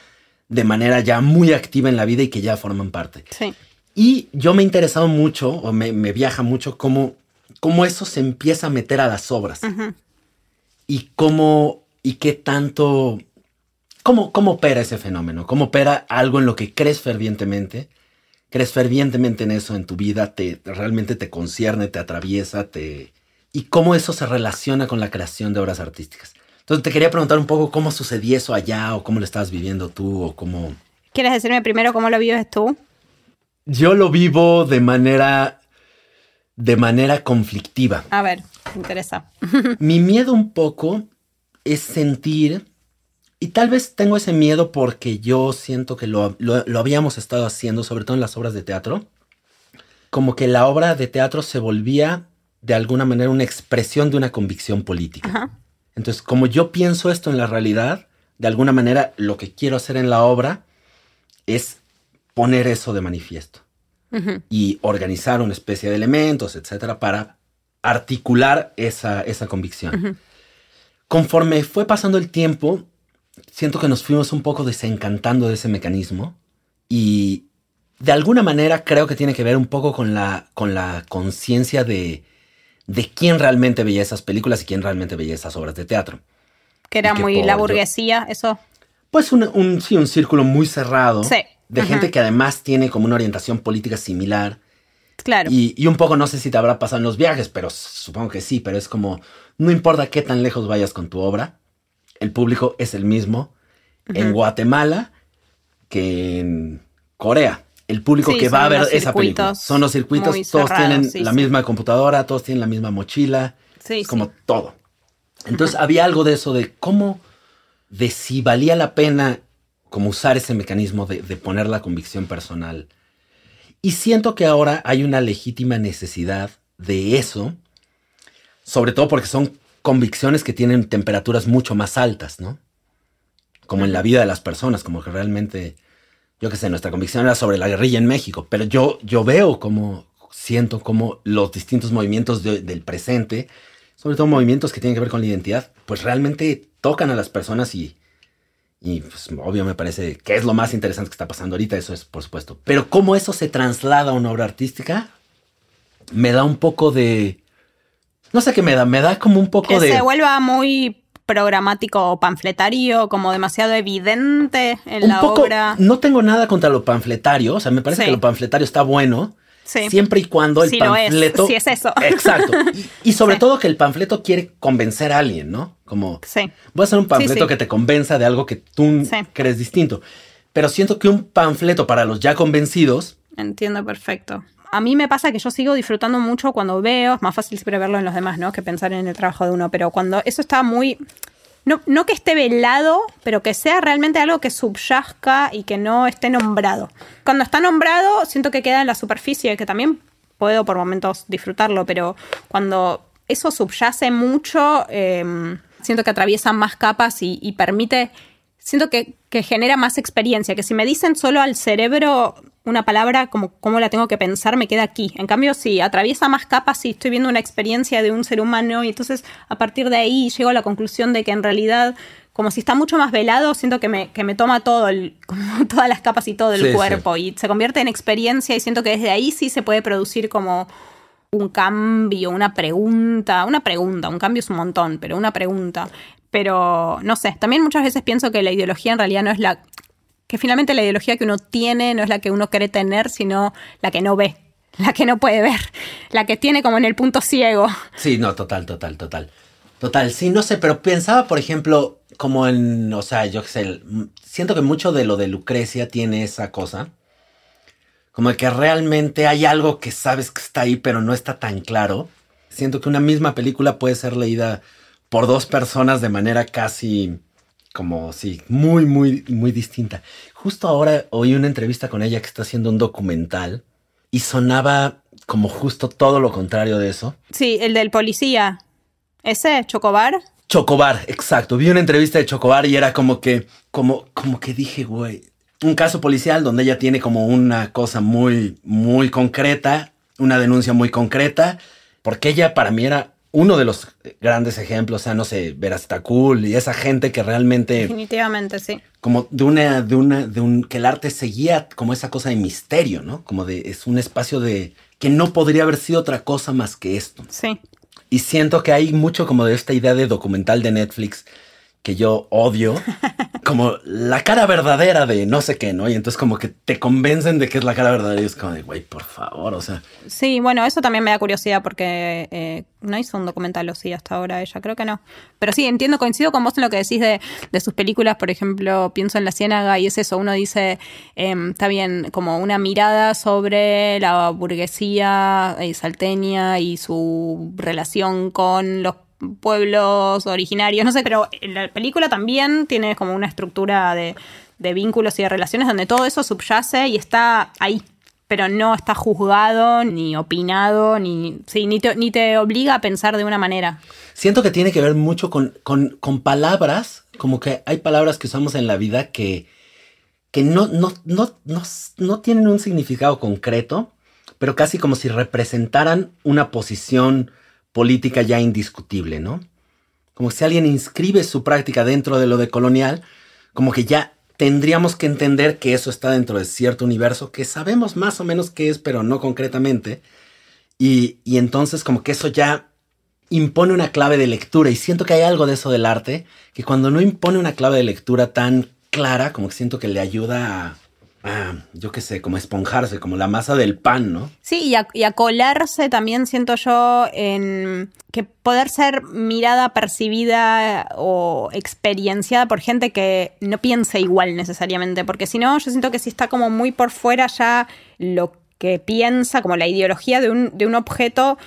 de manera ya muy activa en la vida y que ya forman parte. sí. Y yo me he interesado mucho, o me, me viaja mucho, cómo, cómo eso se empieza a meter a las obras y cómo y qué tanto cómo cómo opera ese fenómeno, cómo opera algo en lo que crees fervientemente, crees fervientemente en eso en tu vida, te realmente te concierne, te atraviesa, te y cómo eso se relaciona con la creación de obras artísticas. Entonces te quería preguntar un poco cómo sucedía eso allá o cómo lo estabas viviendo tú o cómo ¿Quieres decirme primero cómo lo vives tú? yo lo vivo de manera de manera conflictiva. A ver, me interesa. Mi miedo un poco es sentir, y tal vez tengo ese miedo porque yo siento que lo, lo- lo habíamos estado haciendo, sobre todo en las obras de teatro, como que la obra de teatro se volvía de alguna manera una expresión de una convicción política. Ajá. Entonces, como yo pienso esto en la realidad, de alguna manera lo que quiero hacer en la obra es poner eso de manifiesto. Y organizar una especie de elementos, etcétera, para articular esa, esa convicción. Conforme fue pasando el tiempo, siento que nos fuimos un poco desencantando de ese mecanismo y de alguna manera creo que tiene que ver un poco con la, con la conciencia de, de quién realmente veía esas películas y quién realmente veía esas obras de teatro. Que era que muy por la burguesía, eso. Pues un, un- sí, un círculo muy cerrado Sí. de gente que además tiene como una orientación política similar. Claro. Y, y un poco no sé si te habrá pasado en los viajes, pero supongo que sí, pero es como, no importa qué tan lejos vayas con tu obra, el público es el mismo en Guatemala que en Corea. El público Sí, que va a ver esa película. Son los circuitos, todos cerrados, tienen sí, la sí. misma computadora, todos tienen la misma mochila. Sí, es como todo. Entonces había algo de eso, de cómo, de si valía la pena como usar ese mecanismo de, de poner la convicción personal. Y siento que ahora hay una legítima necesidad de eso, sobre todo porque son convicciones que tienen temperaturas mucho más altas, ¿no? Como en la vida de las personas, como que realmente, yo qué sé, nuestra convicción era sobre la guerrilla en México, pero yo, yo veo como, siento como los distintos movimientos de- del presente, sobre todo movimientos que tienen que ver con la identidad, pues realmente tocan a las personas y, y pues, obvio me parece que es lo más interesante que está pasando ahorita, eso es por supuesto. Pero cómo eso se traslada a una obra artística, me da un poco de... No sé qué me da, me da como un poco que de... se vuelva muy programático o panfletario, como demasiado evidente en un la poco, obra. no tengo nada contra lo panfletario, o sea, me parece Sí. que lo panfletario está bueno, Sí. siempre y cuando el Sí lo es, panfleto... sí es eso. Exacto. Y, y sobre todo que el panfleto quiere convencer a alguien, ¿no? Como, voy a hacer un panfleto que te convenza de algo que tú crees distinto. Pero siento que un panfleto para los ya convencidos, Entiendo perfecto. A mí me pasa que yo sigo disfrutando mucho cuando veo, es más fácil siempre verlo en los demás, ¿no? Que pensar en el trabajo de uno, pero cuando eso está muy... No, no que esté velado, pero que sea realmente algo que subyazca y que no esté nombrado. Cuando está nombrado, siento que queda en la superficie, que también puedo por momentos disfrutarlo, pero cuando eso subyace mucho, eh, siento que atraviesa más capas y, y permite siento que, que genera más experiencia, que si me dicen solo al cerebro una palabra como cómo la tengo que pensar, me queda aquí. En cambio, si atraviesa más capas, si estoy viendo una experiencia de un ser humano y entonces a partir de ahí llego a la conclusión de que en realidad, como si está mucho más velado, siento que me, que me toma todo el, como todas las capas y todo el Sí, cuerpo y se convierte en experiencia y siento que desde ahí sí se puede producir como un cambio, una pregunta, una pregunta, un cambio es un montón, pero una pregunta. Pero no sé, también muchas veces pienso que la ideología en realidad no es la que finalmente la ideología que uno tiene no es la que uno quiere tener, sino la que no ve, la que no puede ver, la que tiene como en el punto ciego. Sí, no, total, total, total. Total, sí, no sé, pero pensaba, por ejemplo, como en, o sea, yo sé, siento que mucho de lo de Lucrecia tiene esa cosa, como de que realmente hay algo que sabes que está ahí, pero no está tan claro. Siento que una misma película puede ser leída por dos personas de manera casi, como, sí, muy, muy, muy distinta. Justo ahora oí una entrevista con ella que está haciendo un documental y sonaba como justo todo lo contrario de eso. Sí, el del policía. ¿Ese? ¿Chocobar? Chocobar, exacto. Vi una entrevista de Chocobar y era como que, como, como que dije, güey, un caso policial donde ella tiene como una cosa muy, muy concreta, una denuncia muy concreta, porque ella para mí era uno de los grandes ejemplos, o sea, no sé, Verastacul y esa gente que realmente, Definitivamente, sí. como de una, de una, de un, que el arte seguía como esa cosa de misterio, ¿no? Como de, es un espacio de, que no podría haber sido otra cosa más que esto. Sí. Y siento que hay mucho como de esta idea de documental de Netflix que yo odio, como la cara verdadera de no sé qué, ¿no? Y entonces como que te convencen de que es la cara verdadera y es como de, güey, por favor, o sea, Sí, bueno, eso también me da curiosidad porque eh, no hizo un documental, o sí, hasta ahora ella, creo que no. Pero sí, entiendo, coincido con vos en lo que decís de, de sus películas, por ejemplo, pienso en La Ciénaga y es eso, uno dice, em, está bien, como una mirada sobre la burguesía eh, salteña y su relación con los pueblos originarios, no sé, pero la película también tiene como una estructura de, de vínculos y de relaciones donde todo eso subyace y está ahí pero no está juzgado, ni opinado, ni, sí, ni, te, ni te obliga a pensar de una manera. siento que tiene que ver mucho con, con, palabras, como que hay palabras que usamos en la vida que, que no, no, no, no tienen un significado concreto, pero casi como si representaran una posición política ya indiscutible, ¿no? Como si alguien inscribe su práctica dentro de lo de colonial, como que ya tendríamos que entender que eso está dentro de cierto universo que sabemos más o menos qué es, pero no concretamente. Y, y entonces como que eso ya impone una clave de lectura. Y siento que hay algo de eso del arte, que cuando no impone una clave de lectura tan clara, como que siento que le ayuda a, a yo qué sé, como esponjarse, como la masa del pan, ¿no? Sí, y a, y a colarse también siento yo en que poder ser mirada, percibida o experienciada por gente que no piensa igual necesariamente, porque si no, yo siento que si está como muy por fuera ya lo que piensa, como la ideología de un, de un objeto,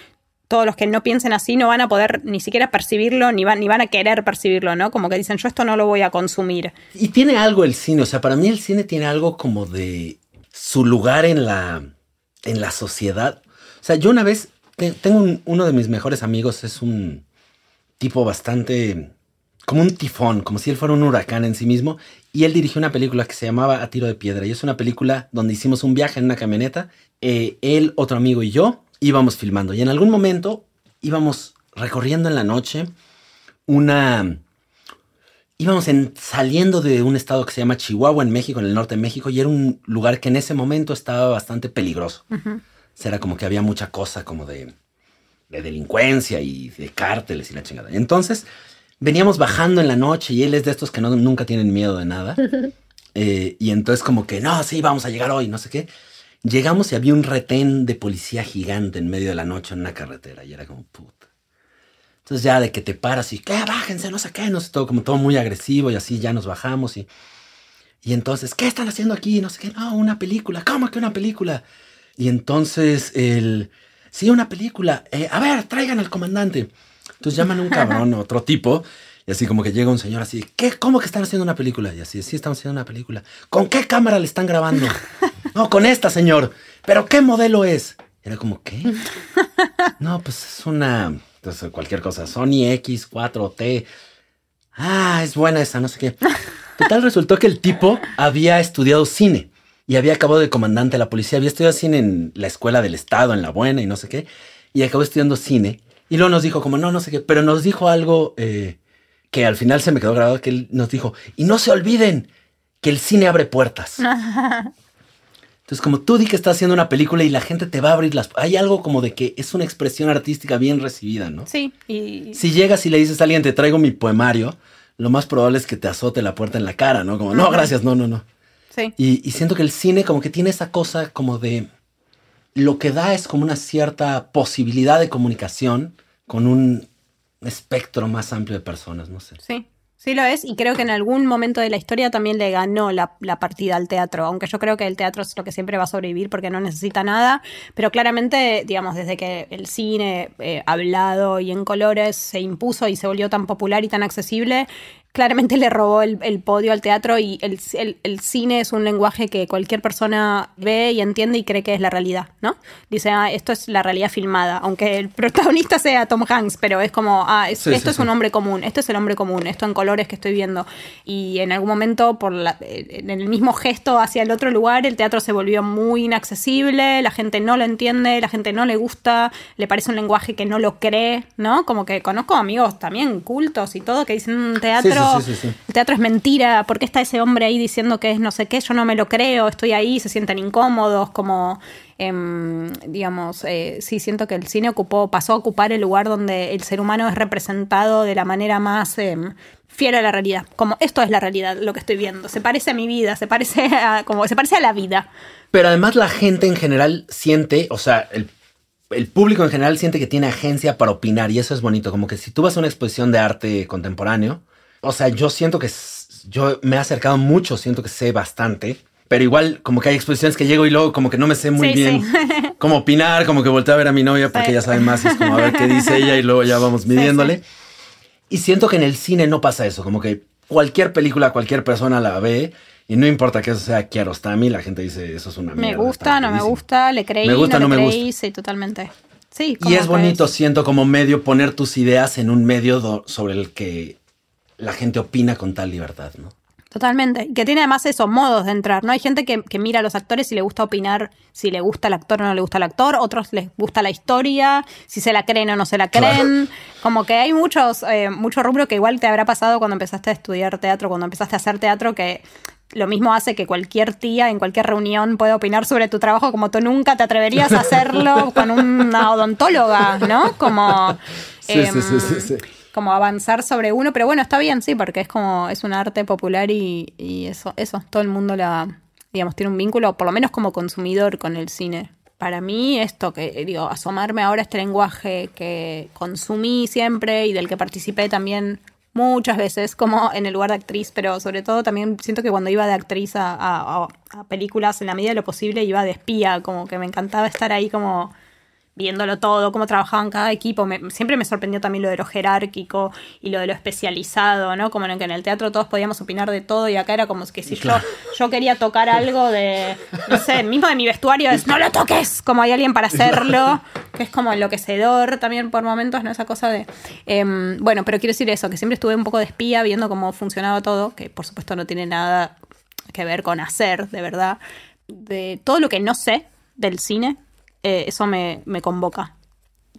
todos los que no piensen así no van a poder ni siquiera percibirlo, ni van, ni van a querer percibirlo, ¿no? Como que dicen, yo esto no lo voy a consumir. Y tiene algo el cine, o sea, para mí el cine tiene algo como de su lugar en la, en la sociedad. O sea, yo una vez, te- tengo un- uno de mis mejores amigos, es un tipo bastante, como un tifón, como si él fuera un huracán en sí mismo, y él dirigió una película que se llamaba A Tiro de Piedra, y es una película donde hicimos un viaje en una camioneta, eh, él, otro amigo y yo íbamos filmando, y en algún momento íbamos recorriendo en la noche una íbamos en- saliendo de un estado que se llama Chihuahua en México, en el norte de México, y era un lugar que en ese momento estaba bastante peligroso. O sea, era como que había mucha cosa como de, de delincuencia y de cárteles y la chingada. Entonces, veníamos bajando en la noche y él es de estos que no, nunca tienen miedo de nada. Eh, y entonces como que, no, sí, vamos a llegar hoy, no sé qué. Llegamos y había un retén de policía gigante en medio de la noche en una carretera y era como, puta. Entonces ya de que te paras y, ¿qué? Bájense, no sé qué, no sé, todo como todo muy agresivo y así ya nos bajamos y... Y entonces, ¿qué están haciendo aquí? No sé qué, no, una película, ¿cómo que una película? Y entonces el... Sí, una película. Eh, a ver, traigan al comandante. Entonces llaman a un cabrón, otro tipo, y así como que llega un señor así, ¿qué? ¿Cómo que están haciendo una película? Y así, sí, estamos haciendo una película. ¿Con qué cámara le están grabando? No, con esta, señor. ¿Pero qué modelo es? Era como, ¿qué? No, pues es una, entonces cualquier cosa, Sony X4T. Ah, es buena esa, no sé qué. Total, resultó que el tipo había estudiado cine y había acabado de comandante de la policía. Había estudiado cine en la escuela del Estado, en La Buena y no sé qué. Y acabó estudiando cine. Y luego nos dijo, como no, no sé qué, pero nos dijo algo eh, que al final se me quedó grabado, que él nos dijo, y no se olviden que el cine abre puertas. Entonces, como tú di que estás haciendo una película y la gente te va a abrir las... Hay algo como de que es una expresión artística bien recibida, ¿no? Sí, y... Si llegas y le dices a alguien, te traigo mi poemario, lo más probable es que te azote la puerta en la cara, ¿no? Como, no, gracias, no, no, no. Sí. Y, y siento que el cine como que tiene esa cosa como de... Lo que da es como una cierta posibilidad de comunicación con un espectro más amplio de personas, no sé. Sí. Sí lo es, y creo que en algún momento de la historia también le ganó la, la, partida al teatro, aunque yo creo que el teatro es lo que siempre va a sobrevivir porque no necesita nada, pero claramente, digamos, desde que el cine eh, hablado y en colores se impuso y se volvió tan popular y tan accesible, claramente le robó el, el podio al teatro y el, el, el, cine es un lenguaje que cualquier persona ve y entiende y cree que es la realidad, ¿no? Dice, ah, esto es la realidad filmada, aunque el protagonista sea Tom Hanks, pero es como, ah, es, sí, esto sí, es sí. un hombre común, esto es el hombre común, esto en colores que estoy viendo. Y en algún momento, por la, en el mismo gesto hacia el otro lugar, el teatro se volvió muy inaccesible, la gente no lo entiende, la gente no le gusta, le parece un lenguaje que no lo cree, ¿no? Como que conozco amigos también cultos y todo que dicen, teatro Sí, sí, el teatro es mentira, ¿por qué está ese hombre ahí diciendo que es no sé qué? Yo no me lo creo, estoy ahí, se sienten incómodos, como, eh, digamos, eh, sí, siento que el cine ocupó, pasó a ocupar el lugar donde el ser humano es representado de la manera más eh, fiel a la realidad, como esto es la realidad, lo que estoy viendo, se parece a mi vida, se parece a, como, se parece a la vida. Pero además la gente en general siente, o sea, el el público en general siente que tiene agencia para opinar y eso es bonito, como que si tú vas a una exposición de arte contemporáneo, o sea, yo siento que yo me he acercado mucho, siento que sé bastante, pero igual como que hay exposiciones que llego y luego como que no me sé muy Sí, bien sí. cómo opinar, como que volteo a ver a mi novia porque Sí. ella sabe más y es como a ver qué dice ella y luego ya vamos midiéndole. Y siento que en el cine no pasa eso, como que cualquier película, cualquier persona la ve y no importa que eso sea Kiarostami, la gente dice eso es una Me mierda. gusta, está no me malísimo". gusta, le creí, Me gusta, no, no le me creí, sí, totalmente. Sí, Y es bonito, siento, como medio poner tus ideas en un medio sobre el que la gente opina con tal libertad, ¿no? Totalmente. Que tiene además esos modos de entrar, ¿no? Hay gente que, que mira a los actores y le gusta opinar si le gusta el actor o no le gusta el actor, otros les gusta la historia, si se la creen o no se la creen. Como que hay muchos, eh, mucho rubro que igual te habrá pasado cuando empezaste a estudiar teatro, cuando empezaste a hacer teatro, que lo mismo hace que cualquier tía en cualquier reunión pueda opinar sobre tu trabajo como tú nunca te atreverías a hacerlo con una odontóloga, ¿no? Como... Sí, sí, em, sí, sí, sí. Como avanzar sobre uno, pero bueno, está bien, sí, porque es como, es un arte popular y, y eso, eso, todo el mundo la, digamos, tiene un vínculo, por lo menos como consumidor con el cine. Para mí, esto que, digo, asomarme ahora a este lenguaje que consumí siempre y del que participé también muchas veces, como en el lugar de actriz, pero sobre todo también siento que cuando iba de actriz a, a- a películas, en la medida de lo posible, iba de espía, como que me encantaba estar ahí como viéndolo todo, cómo trabajaban cada equipo. Me- siempre me sorprendió también lo de lo jerárquico y lo de lo especializado, ¿no? Como en que en el teatro todos podíamos opinar de todo y acá era como que si yo, yo quería tocar algo de, no sé, mismo de mi vestuario es, no lo toques, como hay alguien para hacerlo, que es como enloquecedor también por momentos, ¿no? Esa cosa de... em, bueno, pero quiero decir eso, que siempre estuve un poco de espía viendo cómo funcionaba todo, que por supuesto no tiene nada que ver con hacer, de verdad. De todo lo que no sé del cine, eh, eso me, me convoca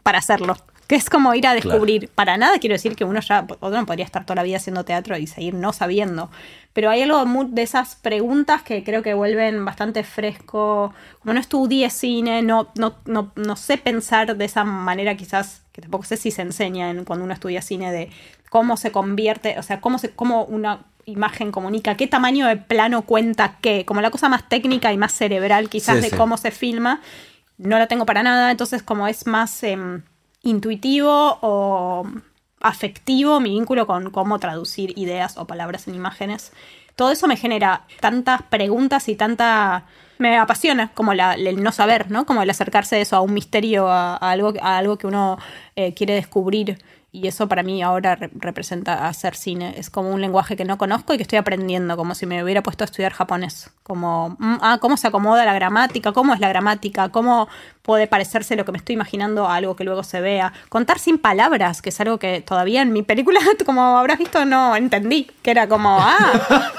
para hacerlo. Que es como ir a descubrir. Para nada quiero decir que uno ya, uno no podría estar toda la vida haciendo teatro y seguir no sabiendo. Pero hay algo de esas preguntas que creo que vuelven bastante fresco. Como no estudié cine, no, no, no, no sé pensar de esa manera quizás, que tampoco sé si se enseña en, cuando uno estudia cine, de cómo se convierte, o sea, cómo, se, cómo una imagen comunica, qué tamaño de plano cuenta qué, como la cosa más técnica y más cerebral quizás Sí, de sí. cómo se filma no la tengo para nada, entonces como es más em, intuitivo o afectivo mi vínculo con cómo traducir ideas o palabras en imágenes, todo eso me genera tantas preguntas y tanta... Me apasiona como la- el no saber, ¿no? Como el acercarse de eso a un misterio, a, algo, a algo que uno eh, quiere descubrir. Y eso para mí ahora re- representa hacer cine. Es como un lenguaje que no conozco y que estoy aprendiendo, como si me hubiera puesto a estudiar japonés. Como, mm, ah, cómo se acomoda la gramática, cómo es la gramática, cómo puede parecerse lo que me estoy imaginando a algo que luego se vea. Contar sin palabras, que es algo que todavía en mi película, como habrás visto, no entendí. Que era como, ah,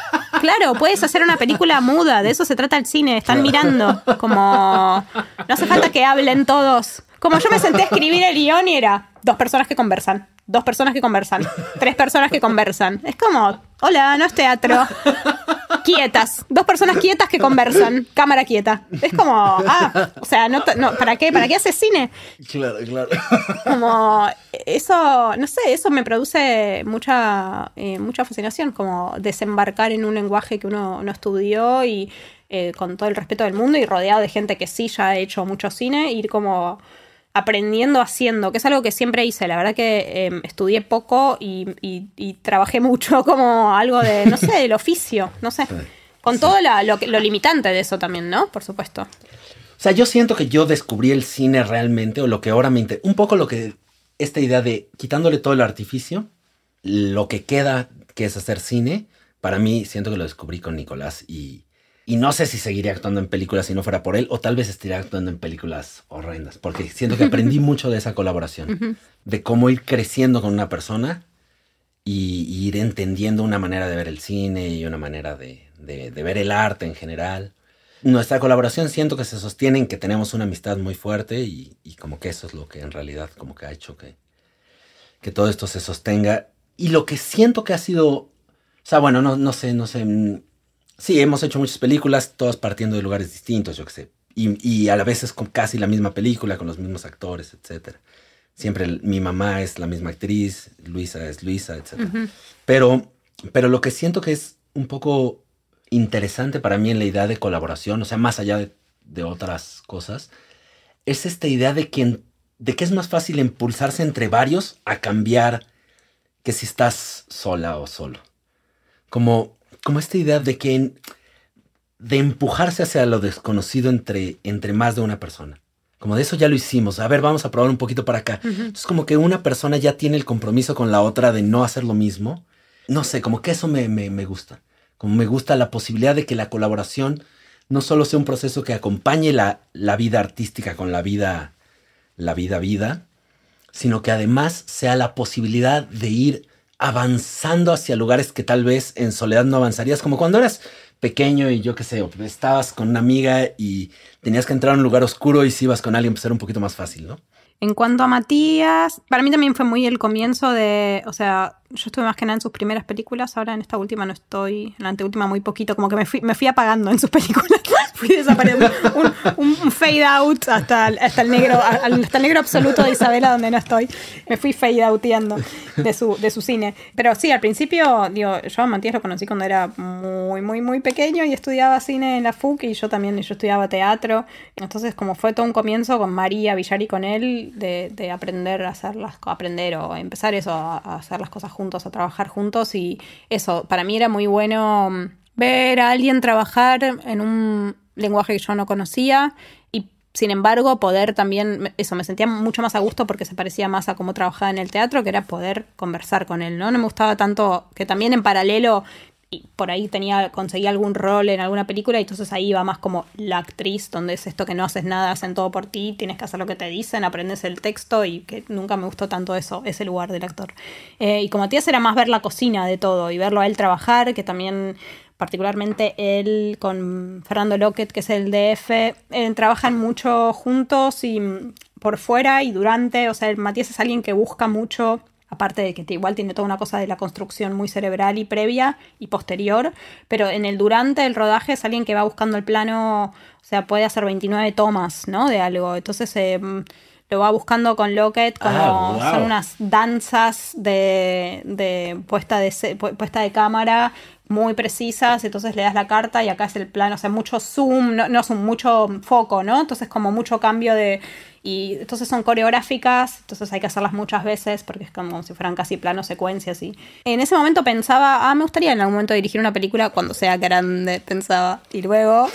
claro, puedes hacer una película muda, de eso se trata el cine, están mirando. Como, no hace falta que hablen todos. Como yo me senté a escribir el guion y era dos personas que conversan, dos personas que conversan, tres personas que conversan. Es como, hola, no es teatro. Quietas, dos personas quietas que conversan, cámara quieta. Es como, ah, o sea, no, ¿para qué? ¿Para qué haces cine? Claro, claro. como eso, no sé, eso me produce mucha, eh, mucha fascinación, como desembarcar en un lenguaje que uno no estudió y eh, con todo el respeto del mundo y rodeado de gente que sí ya ha hecho mucho cine, ir como aprendiendo haciendo, que es algo que siempre hice. La verdad que eh, estudié poco y, y- y trabajé mucho como algo de, no sé, del oficio, no sé. Con todo la- lo, lo limitante de eso también, ¿no? Por supuesto. O sea, yo siento que yo descubrí el cine realmente, o lo que ahora me interesa, un poco lo que, esta idea de quitándole todo el artificio, lo que queda, que es hacer cine, para mí siento que lo descubrí con Nicolás y, y no sé si seguiría actuando en películas si no fuera por él, o tal vez estaría actuando en películas horrendas, porque siento que aprendí mucho de esa colaboración, de cómo ir creciendo con una persona y, y ir entendiendo una manera de ver el cine y una manera de, de- de ver el arte en general. Nuestra colaboración siento que se sostiene en que tenemos una amistad muy fuerte y, y como que eso es lo que en realidad como que ha hecho que, que todo esto se sostenga. Y lo que siento que ha sido, o sea, bueno, no, no sé, no sé. Sí, hemos hecho muchas películas, todas partiendo de lugares distintos, yo qué sé. Y, y a la vez es con casi la misma película, con los mismos actores, etcétera. Siempre el- mi mamá es la misma actriz, Luisa es Luisa, etcétera. Pero, pero lo que siento que es un poco interesante para mí en la idea de colaboración, o sea, más allá de, de otras cosas, es esta idea de que, de que es más fácil impulsarse entre varios a cambiar que si estás sola o solo. Como, como esta idea de que en- de empujarse hacia lo desconocido entre, entre más de una persona. Como de eso ya lo hicimos. A ver, vamos a probar un poquito para acá. Entonces, como que una persona ya tiene el compromiso con la otra de no hacer lo mismo. No sé, como que eso me, me, me gusta. Como me gusta la posibilidad de que la colaboración no solo sea un proceso que acompañe la, la vida artística con la vida, la vida vida, sino que además sea la posibilidad de ir avanzando hacia lugares que tal vez en soledad no avanzarías, como cuando eras pequeño y yo qué sé, estabas con una amiga y tenías que entrar a un lugar oscuro y si ibas con alguien pues era un poquito más fácil, ¿no? En cuanto a Matías, para mí también fue muy el comienzo de, o sea, yo estuve más que nada en sus primeras películas, ahora en esta última no estoy, en la anteúltima muy poquito, como que me fui, me fui apagando en sus películas, fui desapareciendo, un, fade out hasta, hasta el negro, hasta el negro absoluto de Isabela donde no estoy, me fui fade outeando de su, de su cine. Pero sí, al principio, digo, yo a Matías lo conocí cuando era muy, muy, muy pequeño y estudiaba cine en la FUC y yo también, yo estudiaba teatro, entonces como fue todo un comienzo con María Villar y con él, de, de aprender a hacer las aprender o empezar eso, a, hacer las cosas juntos, a trabajar juntos y eso, para mí era muy bueno ver a alguien trabajar en un lenguaje que yo no conocía y sin embargo poder también, eso, me sentía mucho más a gusto porque se parecía más a cómo trabajaba en el teatro, que era poder conversar con él, ¿no? No me gustaba tanto que también en paralelo y por ahí tenía, conseguía algún rol en alguna película y entonces ahí iba más como la actriz, donde es esto que no haces nada, hacen todo por ti, tienes que hacer lo que te dicen, aprendes el texto y que nunca me gustó tanto eso, ese lugar del actor. Eh, y como Matías era más ver la cocina de todo y verlo a él trabajar, que también particularmente él con Fernando Lockett, que es el DF, eh, trabajan mucho juntos y mm, por fuera y durante, o sea, el Matías es alguien que busca mucho aparte de que igual tiene toda una cosa de la construcción muy cerebral y previa y posterior, pero en el durante el rodaje es alguien que va buscando el plano, o sea, puede hacer 29 tomas, ¿no? De algo, entonces eh, lo va buscando con Lockett, como Ah, wow. son unas danzas de, de puesta de puesta de cámara muy precisas, entonces le das la carta y acá es el plano, o sea, mucho zoom, no, no zoom, mucho foco, ¿no? Entonces como mucho cambio de... Y entonces son coreográficas, entonces hay que hacerlas muchas veces porque es como si fueran casi planos secuencias y en ese momento pensaba, ah, me gustaría en algún momento dirigir una película cuando sea grande, pensaba. Y luego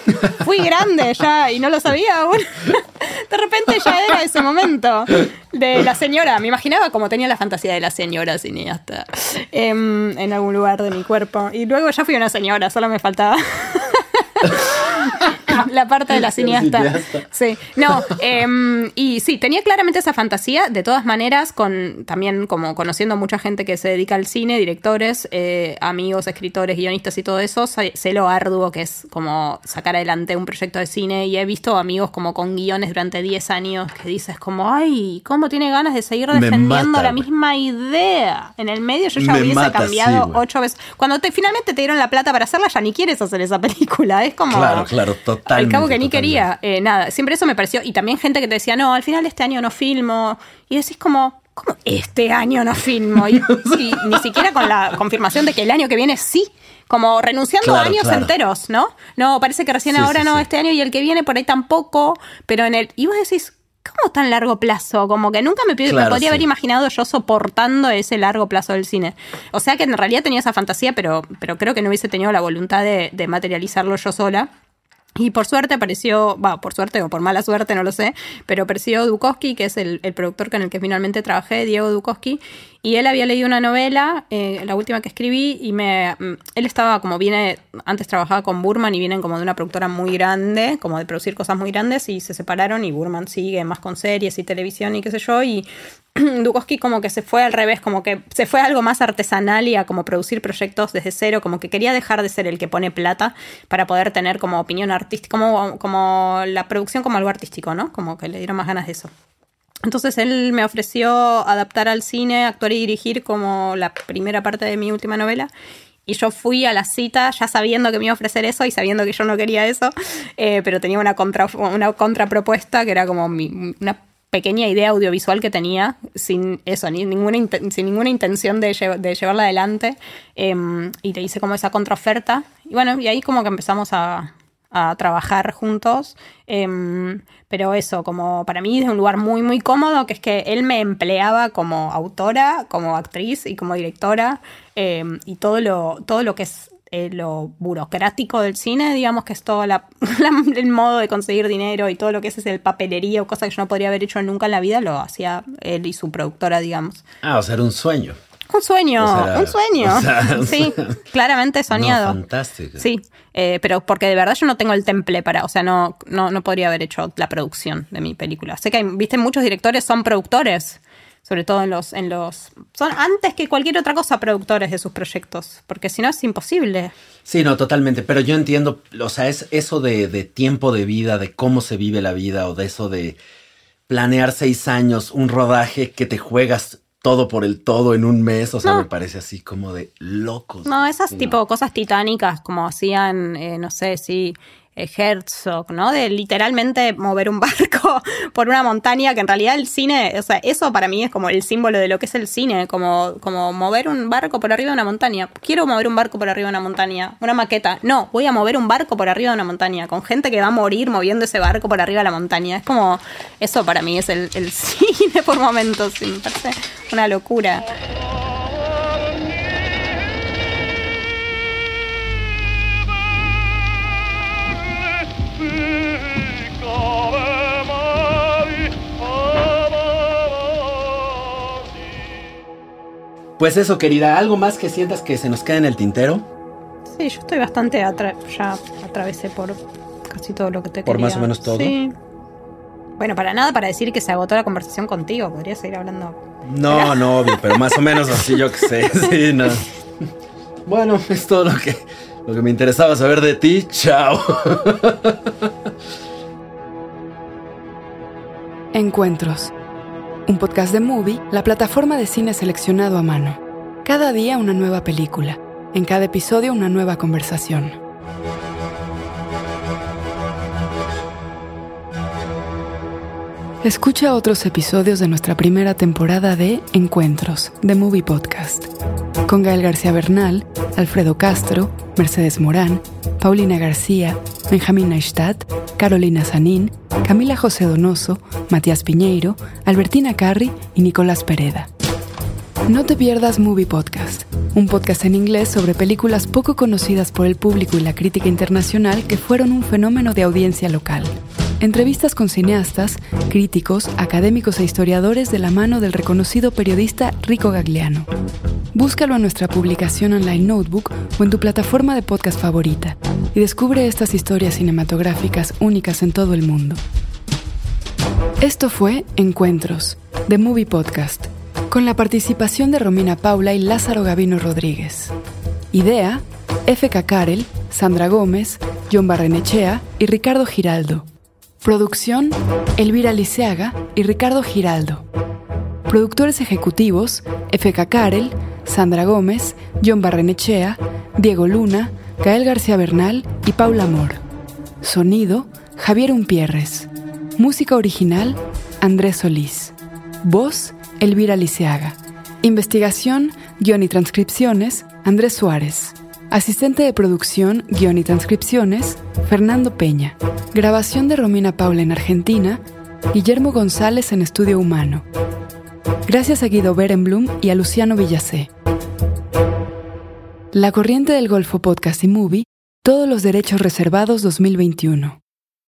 fui grande ya y no lo sabía aún. De repente ya era ese momento de la señora. Me imaginaba como tenía la fantasía de la señora cineasta em, en algún lugar de mi cuerpo. Y luego ya fui una señora, solo me faltaba. la parte de la cineasta. Sí, no, em, y sí, tenía claramente esa fantasía, de todas maneras, con también como conociendo mucha gente que se dedica al cine, directores, eh, amigos, escritores, guionistas y todo eso, sé, lo arduo que es como sacar adelante un proyecto de cine y he visto amigos como con guiones durante 10 años que dices como, ay, ¿cómo tiene ganas de seguir defendiendo la misma idea? En el medio yo ya hubiese cambiado ocho veces. Cuando te, finalmente te dieron la plata para hacerla, ya ni quieres hacer esa película, es como... Claro, claro, totalmente. Al cabo que ni quería, eh, nada, siempre eso me pareció, y también gente que te decía, no, al final este año no filmo, y decís como, ¿cómo este año no filmo? Y, ni siquiera con la confirmación de que el año que viene sí, como renunciando a años enteros, ¿no? No, parece que recién ahora no, este año y el que viene por ahí tampoco, pero en el, y vos decís, ¿cómo tan largo plazo? Como que nunca me, podría haber imaginado yo soportando ese largo plazo del cine. O sea que en realidad tenía esa fantasía, pero, pero creo que no hubiese tenido la voluntad de, de materializarlo yo sola. Y por suerte apareció, va, por suerte o por mala suerte, no lo sé, pero apareció Dukowski, que es el, el, productor con el que finalmente trabajé, Diego Dukowski, y él había leído una novela, eh, la última que escribí, y me, mm, él estaba como viene, antes trabajaba con Burman y vienen como de una productora muy grande, como de producir cosas muy grandes, y se separaron y Burman sigue más con series y televisión y qué sé yo, y Dukowski como que se fue al revés, como que se fue a algo más artesanal y a como producir proyectos desde cero, como que quería dejar de ser el que pone plata para poder tener como opinión artística, como, como la producción como algo artístico, ¿no? Como que le dieron más ganas de eso. Entonces él me ofreció adaptar al cine, actuar y dirigir como la primera parte de mi última novela. Y yo fui a la cita ya sabiendo que me iba a ofrecer eso y sabiendo que yo no quería eso, eh, pero tenía una, contra, una contrapropuesta que era como una pequeña idea audiovisual que tenía sin eso, ni ninguna, sin ninguna intención de, de llevarla adelante. Em, y te hice como esa contraoferta. Y bueno, y ahí como que empezamos a, a trabajar juntos. Em, pero eso, como para mí es un lugar muy, muy cómodo, que es que él me empleaba como autora, como actriz y como directora, em, y todo lo, todo lo que es eh, lo burocrático del cine, digamos que es todo la, el modo de conseguir dinero y todo lo que es, el papelería o cosa que yo no podría haber hecho nunca en la vida, lo hacía él y su productora, digamos. Ah, o sea, era un sueño. Un sueño, un sueño. sí, claramente soñado. fantástico. Sí, eh, pero porque de verdad yo no tengo el temple para, o sea, no, no, no podría haber hecho la producción de mi película. Sé que, viste, muchos directores son productores, sobre todo en los, en los, son antes que cualquier otra cosa productores de sus proyectos, porque si no es imposible. Sí, no, totalmente, pero yo entiendo, o sea, es eso de, de tiempo de vida, de cómo se vive la vida, o de eso de planear seis años, un rodaje que te juegas todo por el todo en un mes, o sea, me parece así como de locos. No, esas tipo cosas titánicas como hacían, eh, no sé, si Herzog, ¿no? De literalmente mover un barco por una montaña, que en realidad el cine, o sea, eso para mí es como el símbolo de lo que es el cine, como, como mover un barco por arriba de una montaña. Quiero mover un barco por arriba de una montaña, una maqueta. No, voy a mover un barco por arriba de una montaña, con gente que va a morir moviendo ese barco por arriba de la montaña. Es como, eso para mí es el, cine por momentos, me parece una locura. Pues eso, querida, ¿algo más que sientas que se nos queda en el tintero? Sí, yo estoy bastante atra ya atravesé por casi todo lo que te Por más o menos todo. Sí. Bueno, para nada para decir que se agotó la conversación contigo, podría seguir hablando. No, no, obvio, pero más o menos así yo que sé, sí, no. Bueno, es todo lo que, lo que me interesaba saber de ti. Chao. Encuentros un podcast de Movie, la plataforma de cine seleccionado a mano. Cada día una nueva película, en cada episodio una nueva conversación. Escucha otros episodios de nuestra primera temporada de Encuentros, de Movie Podcast, con Gael García Bernal, Alfredo Castro, Mercedes Morán, Paulina García, Benjamín Neistat, Carolina Sanín, Camila José Donoso, Matías Piñeiro, Albertina Carri y Nicolás Pereda. No te pierdas Movie Podcast, un podcast en inglés sobre películas poco conocidas por el público y la crítica internacional que fueron un fenómeno de audiencia local. Entrevistas con cineastas, críticos, académicos e historiadores de la mano del reconocido periodista Rico Gagliano. Búscalo en nuestra publicación online Notebook o en tu plataforma de podcast favorita y descubre estas historias cinematográficas únicas en todo el mundo. Esto fue Encuentros, de Movie Podcast, con la participación de Romina Paula y Lázaro Gavino Rodríguez. Idea, F.K. Karel, Sandra Gómez, John Barrenechea y Ricardo Giraldo. Producción, Elvira Liceaga y Ricardo Giraldo. Productores ejecutivos, F.K. Karel, Sandra Gómez, John Barrenechea, Diego Luna, Gael García Bernal y Paula Amor. Sonido, Javier Umpierres. Música original, Andrés Solís. Voz, Elvira Liceaga. Investigación, guion y transcripciones, Andrés Suárez. Asistente de producción, guion y transcripciones, Fernando Peña. Grabación de Romina Paula en Argentina, Guillermo González en Estudio Humano. Gracias a Guido Berenblum y a Luciano Villacé. La Corriente del Golfo Podcast y Movie, todos los derechos reservados 2021.